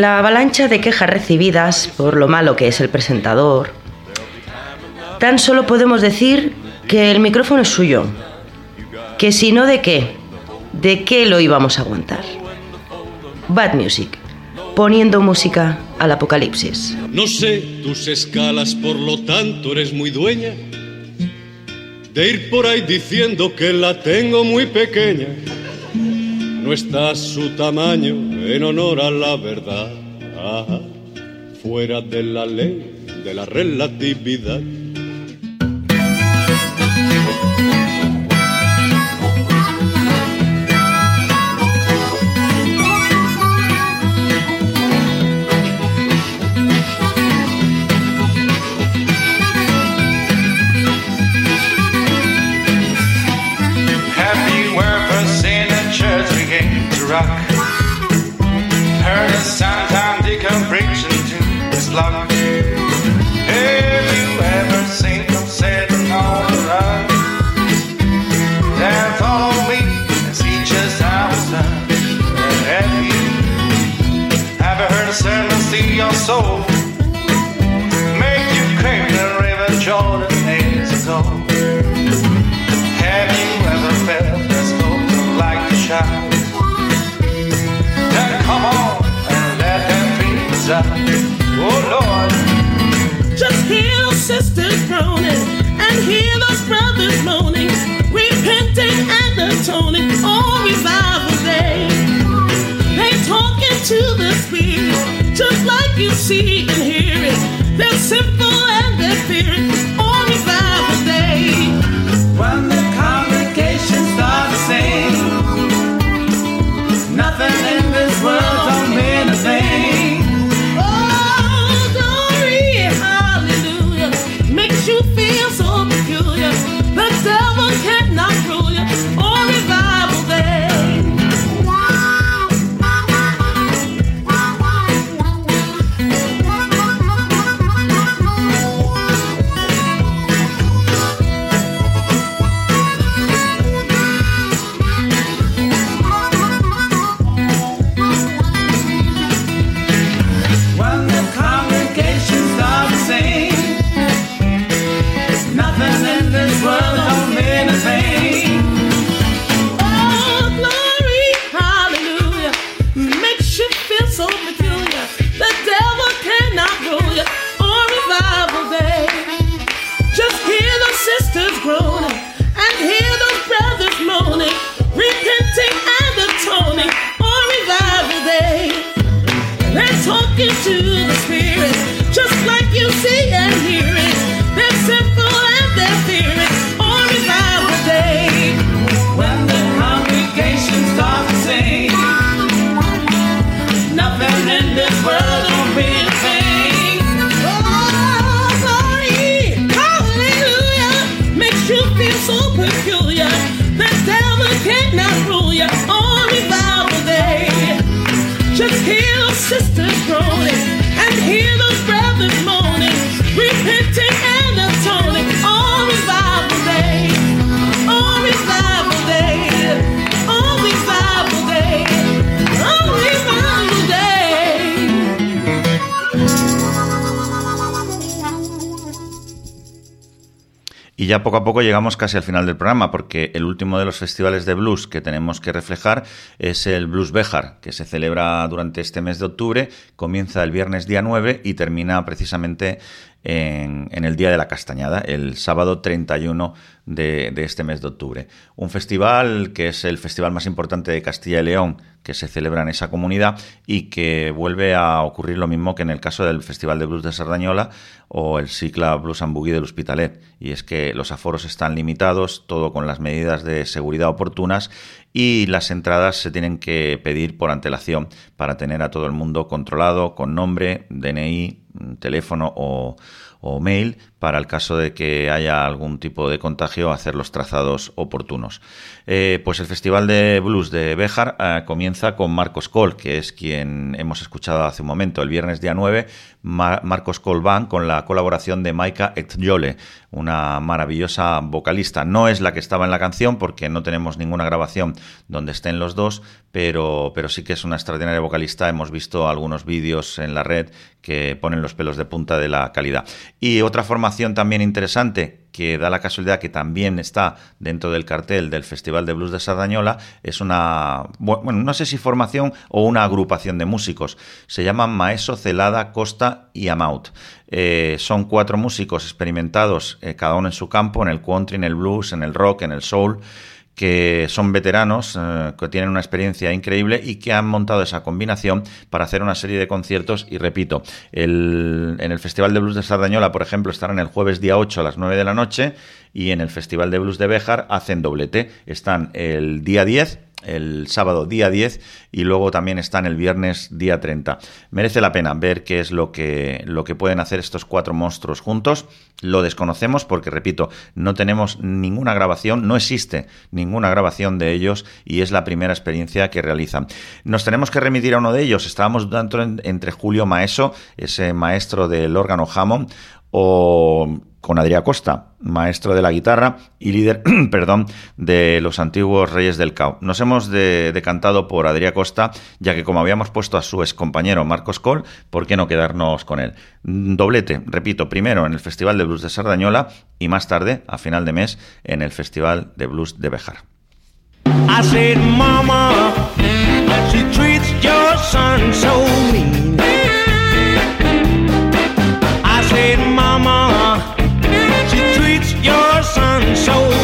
La avalancha de quejas recibidas por lo malo que es el presentador, tan solo podemos decir que el micrófono es suyo. Que si no, ¿de qué? ¿De qué lo íbamos a aguantar? Bad Music, poniendo música al apocalipsis. No sé tus escalas, por lo tanto eres muy dueña de ir por ahí diciendo que la tengo muy pequeña. No está su tamaño en honor a la verdad, Ajá. fuera de la ley de la relatividad. Poco a poco llegamos casi al final del programa, porque el último de los festivales de blues que tenemos que reflejar es el Blues Bejar, se celebra durante este mes de octubre, comienza el viernes día 9 y termina precisamente en, el Día de la Castañada, el sábado 31 de, de este mes de octubre. Un festival que es el festival más importante de Castilla y León, que se celebra en esa comunidad y que vuelve a ocurrir lo mismo que en el caso del Festival de Blues de Sardañola o el Cicla Blues Boogie del Hospitalet. Y es que los aforos están limitados, todo con las medidas de seguridad oportunas y las entradas se tienen que pedir por antelación para tener a todo el mundo controlado con nombre, DNI, teléfono o, o mail para el caso de que haya algún tipo de contagio hacer los trazados oportunos. Eh, pues el Festival de Blues de Béjar eh, comienza con Marcos Col, que es quien hemos escuchado hace un momento, el viernes día 9, Marcos Col Band con la colaboración de Maika Etjole, una maravillosa vocalista. No es la que estaba en la canción porque no tenemos ninguna grabación donde estén los dos, pero, pero sí que es una extraordinaria vocalista. Hemos visto algunos vídeos en la red que ponen los pelos de punta de la calidad. Y otra formación también interesante que da la casualidad que también está dentro del cartel del Festival de Blues de Sardañola, es una, bueno, no sé si formación o una agrupación de músicos. Se llaman Maeso, Celada, Costa y Amaut. Eh, son cuatro músicos experimentados, eh, cada uno en su campo, en el country, en el blues, en el rock, en el soul que son veteranos, eh, que tienen una experiencia increíble y que han montado esa combinación para hacer una serie de conciertos. Y repito, en el Festival de Blues de Sardañola, por ejemplo, estarán el jueves día 8 a las 9 de la noche y en el Festival de Blues de Béjar hacen doblete. Están el día 10 el sábado día 10 y luego también están el viernes día 30. Merece la pena ver qué es lo que, lo que pueden hacer estos cuatro monstruos juntos. Lo desconocemos porque, repito, no tenemos ninguna grabación, no existe ninguna grabación de ellos y es la primera experiencia que realizan. Nos tenemos que remitir a uno de ellos. Estábamos dentro entre Julio Maeso, ese maestro del órgano Hammond, o con Adrià Costa, maestro de la guitarra y líder, [clears throat] perdón, de los antiguos Reyes del Cao. Nos hemos de, decantado por Adrià Costa, ya que como habíamos puesto a su excompañero Marcos Coll, ¿por qué no quedarnos con él? Mm, doblete, repito, primero en el Festival de Blues de Sardañola y más tarde, a final de mes, en el Festival de Blues de Bejar. show.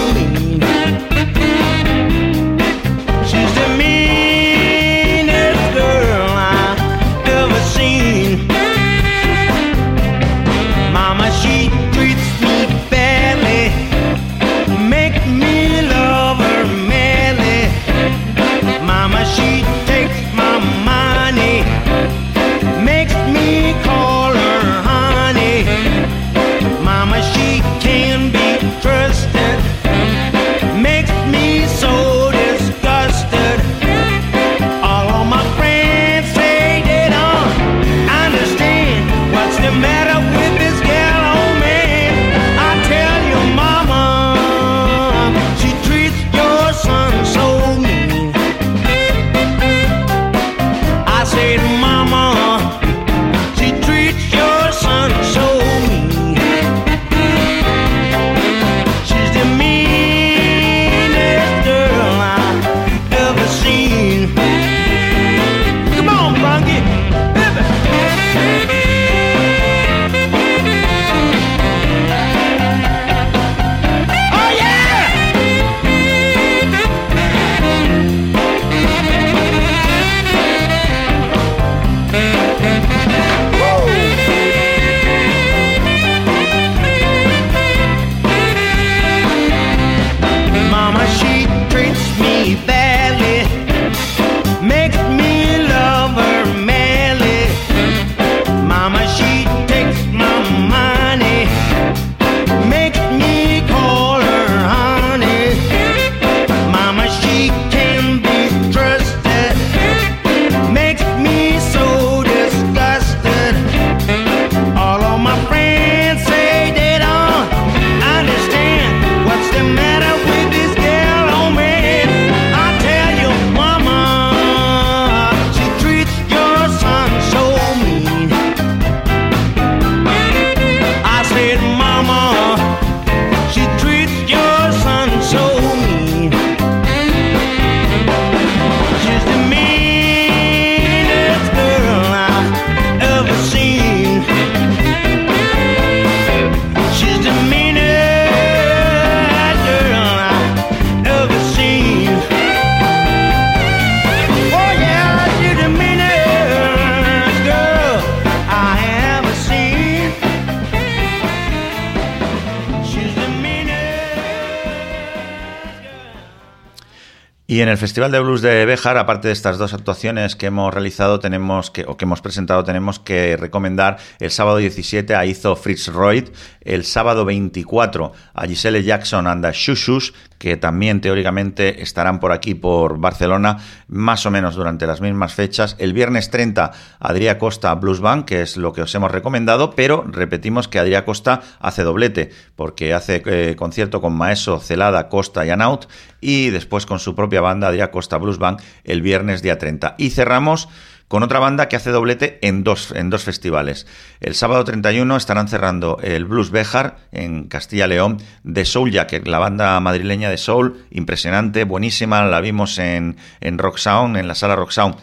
Y en el Festival de Blues de Béjar, aparte de estas dos actuaciones que hemos realizado, tenemos que, o que hemos presentado, tenemos que recomendar el sábado 17 a Izo Fritz Royd, el sábado 24 a Giselle Jackson and the Shushus, que también teóricamente estarán por aquí, por Barcelona, más o menos durante las mismas fechas. El viernes 30, Adrià Costa Blues Band, que es lo que os hemos recomendado, pero repetimos que Adrià Costa hace doblete, porque hace eh, concierto con Maeso, Celada, Costa y Anaut, y después con su propia banda, Adrià Costa Blues Band, el viernes día 30. Y cerramos con otra banda que hace doblete en dos, en dos festivales. El sábado 31 estarán cerrando el Blues Bejar en Castilla-León de Soul Jacket, la banda madrileña de Soul, impresionante, buenísima, la vimos en, en Rock Sound, en la sala Rock Sound.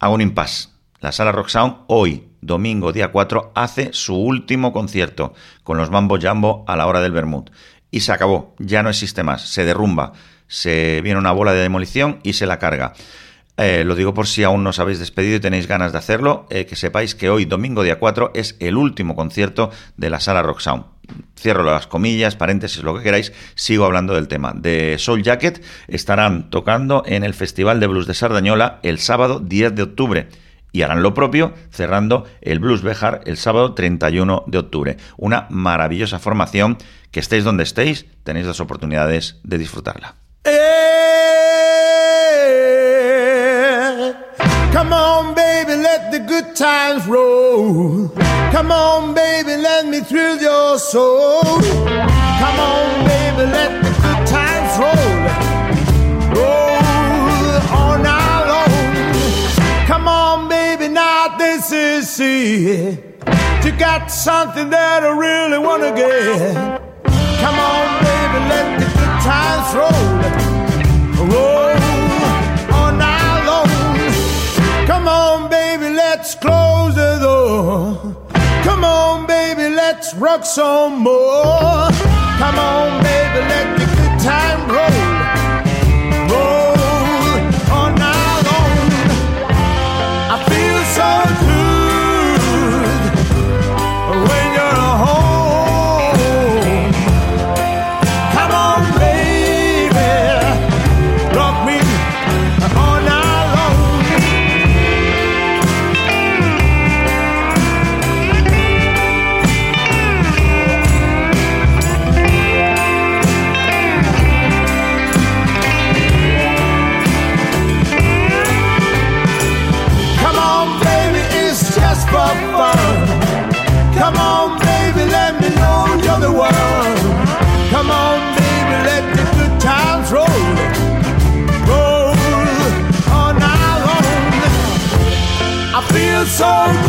Hago un impasse. La sala Rock Sound hoy, domingo día 4, hace su último concierto con los Mambo Jambo a la hora del Bermud. Y se acabó, ya no existe más, se derrumba, se viene una bola de demolición y se la carga. Eh, lo digo por si aún no os habéis despedido y tenéis ganas de hacerlo, eh, que sepáis que hoy, domingo día 4, es el último concierto de la sala Rock Sound. Cierro las comillas, paréntesis, lo que queráis, sigo hablando del tema. De Soul Jacket estarán tocando en el Festival de Blues de Sardañola el sábado 10 de octubre y harán lo propio cerrando el Blues Bejar el sábado 31 de octubre. Una maravillosa formación que estéis donde estéis, tenéis las oportunidades de disfrutarla. Come on, baby, let the good times roll. Come on, baby, let me thrill your soul. Come on, baby, let the good times roll. Roll all night long. Come on, baby, now this is it. You got something that I really wanna get. Come on, baby, let the good times roll. Roll. all night long. Come on, baby, let's close the door. Come on, baby, let's rock some more. Come on, baby, let the good time. Roll so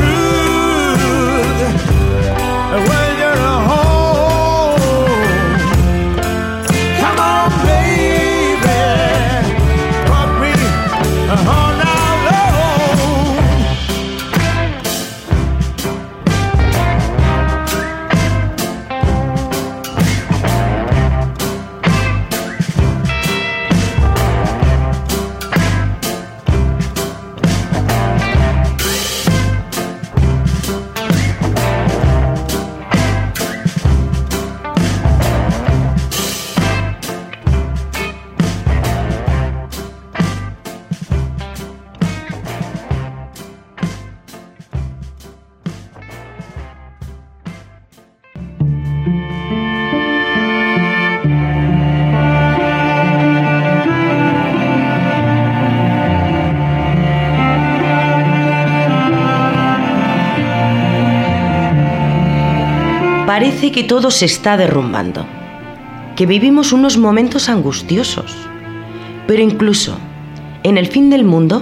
que todo se está derrumbando, que vivimos unos momentos angustiosos, pero incluso en el fin del mundo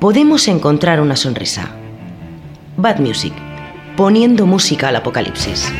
podemos encontrar una sonrisa. Bad Music, poniendo música al apocalipsis.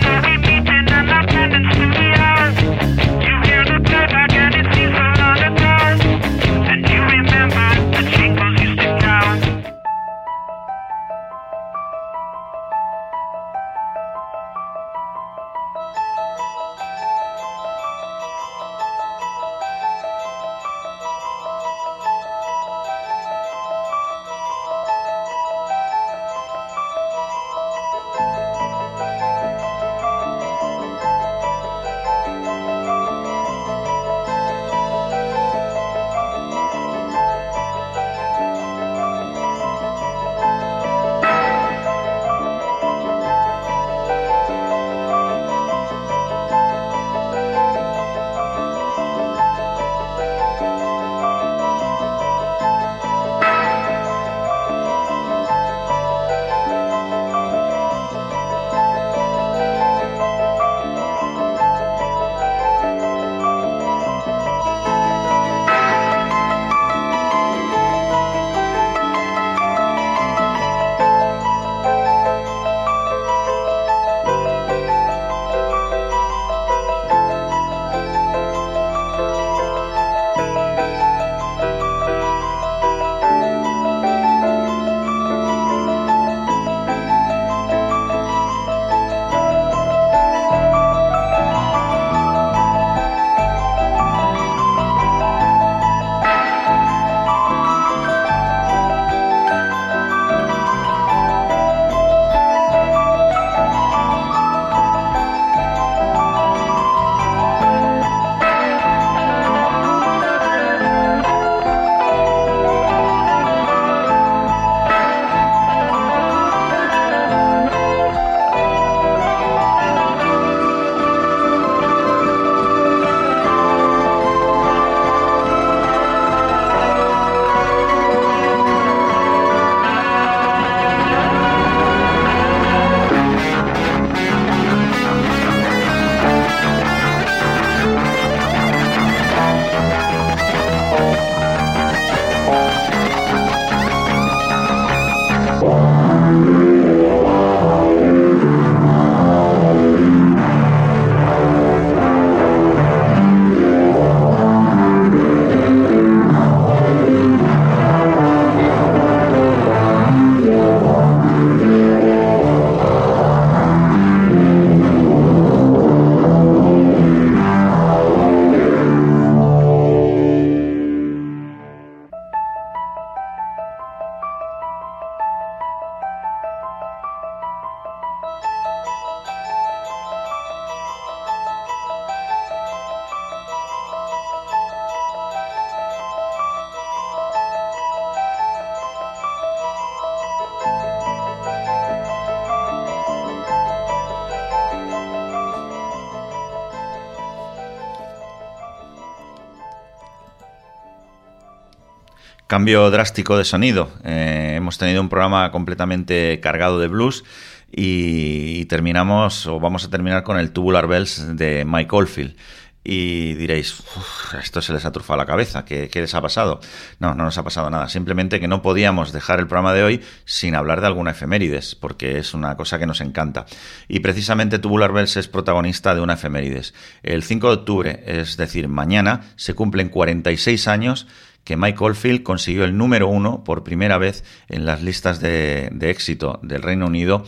Cambio drástico de sonido. Eh, hemos tenido un programa completamente cargado de blues y, terminamos, o vamos a terminar con el Tubular Bells de Mike Oldfield y diréis, "Uf, esto se les ha trufado la cabeza, ¿Qué, ¿qué les ha pasado? No, no nos ha pasado nada, simplemente que no podíamos dejar el programa de hoy sin hablar de alguna efemérides, porque es una cosa que nos encanta. Y precisamente Tubular Bells es protagonista de una efemérides. El 5 de octubre, es decir, mañana, se cumplen 46 años que Mike Oldfield consiguió el número uno por primera vez en las listas de, éxito del Reino Unido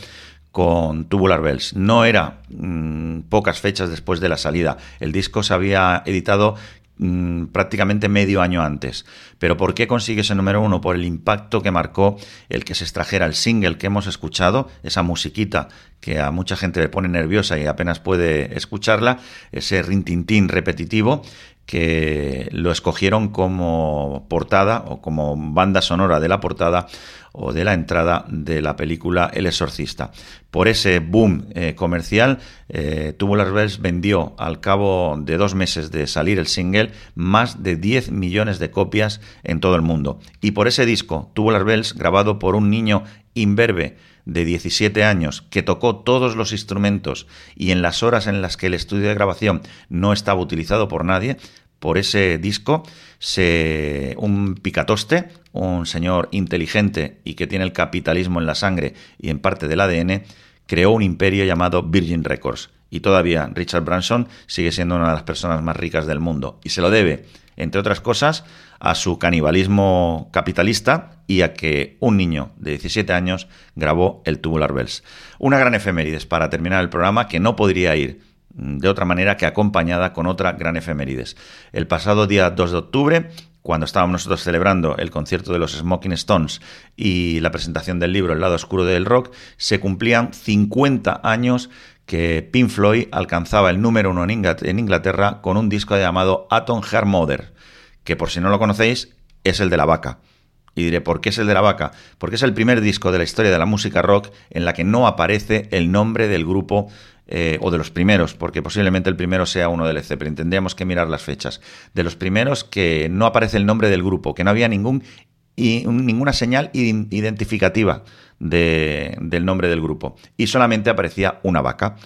con Tubular Bells. No era mmm, pocas fechas después de la salida. El disco se había editado mmm, prácticamente medio año antes. Pero ¿por qué consigue ese número uno? Por el impacto que marcó el que se extrajera el single que hemos escuchado, esa musiquita que a mucha gente le pone nerviosa y apenas puede escucharla, ese rintintín repetitivo que lo escogieron como portada o como banda sonora de la portada o de la entrada de la película El Exorcista. Por ese boom eh, comercial, eh, Tubular Bells vendió al cabo de dos meses de salir el single más de 10 millones de copias en todo el mundo. Y por ese disco, Tubular Bells, grabado por un niño imberbe de 17 años que tocó todos los instrumentos y en las horas en las que el estudio de grabación no estaba utilizado por nadie, por ese disco, un picatoste, un señor inteligente y que tiene el capitalismo en la sangre y en parte del ADN, creó un imperio llamado Virgin Records. Y todavía Richard Branson sigue siendo una de las personas más ricas del mundo. Y se lo debe, entre otras cosas, a su canibalismo capitalista y a que un niño de 17 años grabó el Tubular Bells. Una gran efemérides para terminar el programa que no podría ir de otra manera que acompañada con otra gran efemérides. El pasado día 2 de octubre, cuando estábamos nosotros celebrando el concierto de los Smoking Stones y la presentación del libro El lado oscuro del rock, se cumplían 50 años que Pink Floyd alcanzaba el número uno en Inglaterra con un disco llamado Atom Heart Mother, que por si no lo conocéis es el de la vaca. Y diré, ¿por qué es el de la vaca? Porque es el primer disco de la historia de la música rock en la que no aparece el nombre del grupo eh, o de los primeros, porque posiblemente el primero sea uno del Zeppelin, tendríamos que mirar las fechas. De los primeros que no aparece el nombre del grupo, que no había ningún, ninguna señal identificativa de, del nombre del grupo, y solamente aparecía una vaca.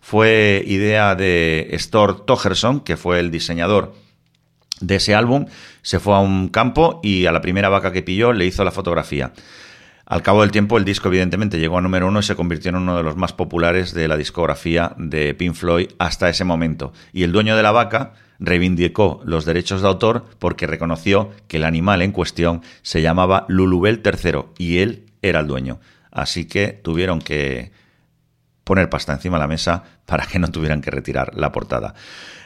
Fue idea de Stor Togerson, que fue el diseñador de ese álbum, se fue a un campo y a la primera vaca que pilló le hizo la fotografía. Al cabo del tiempo, el disco evidentemente llegó a número uno y se convirtió en uno de los más populares de la discografía de Pink Floyd hasta ese momento. Y el dueño de la vaca reivindicó los derechos de autor porque reconoció que el animal en cuestión se llamaba Lulubel III y él era el dueño. Así que tuvieron que poner pasta encima de la mesa para que no tuvieran que retirar la portada.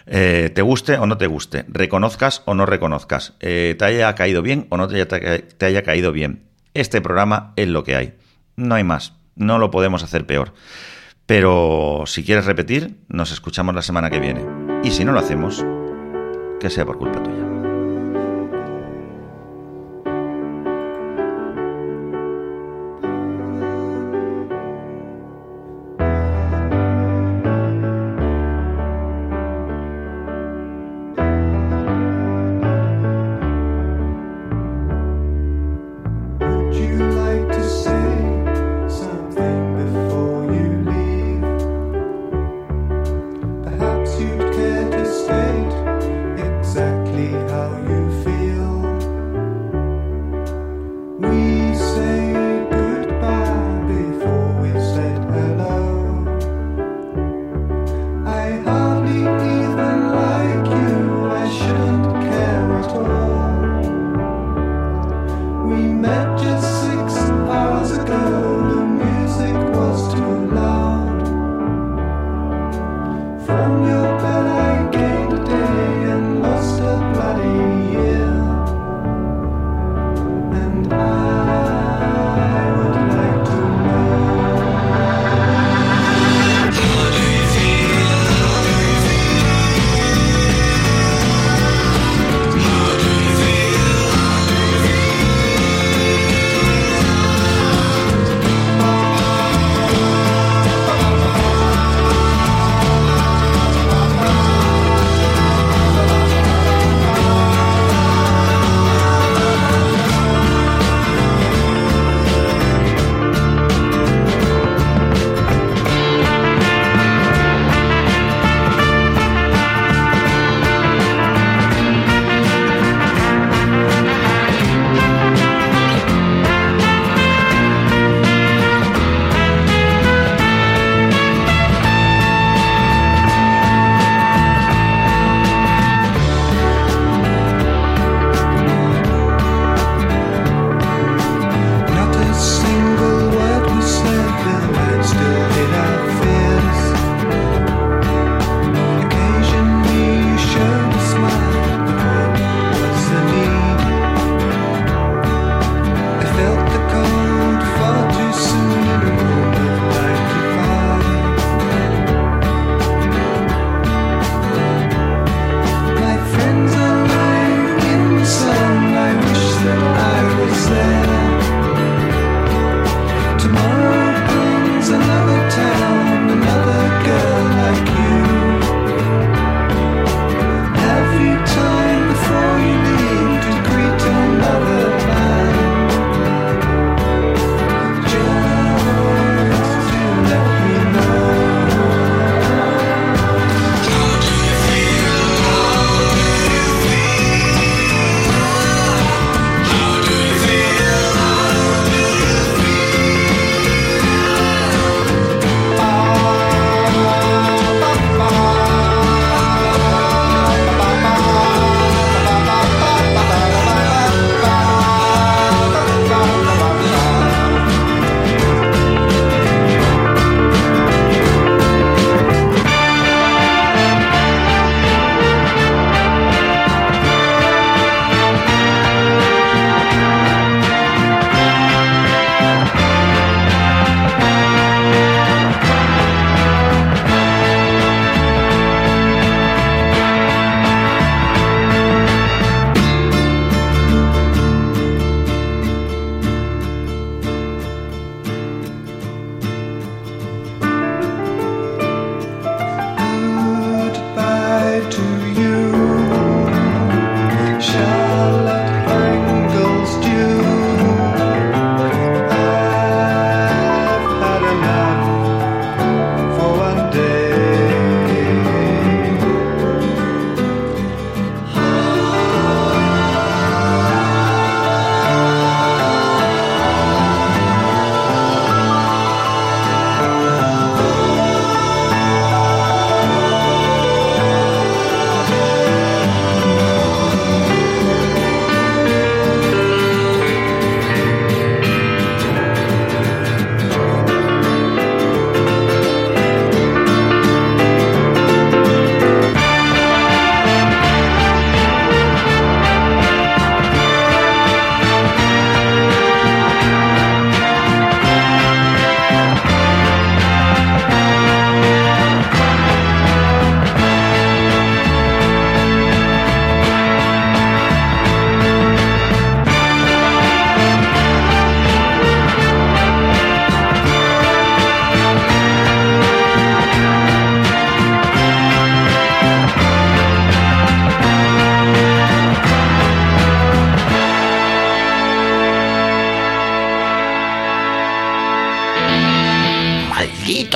Eh, te guste o no te guste, reconozcas o no reconozcas, eh, te haya caído bien o no te haya, te haya caído bien. Este programa es lo que hay. No hay más. No lo podemos hacer peor. Pero si quieres repetir, nos escuchamos la semana que viene. Y si no lo hacemos, que sea por culpa tuya.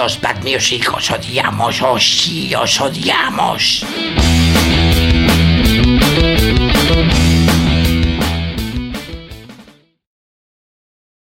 Malditos Bad Music, os odiamos, oh sí, os odiamos.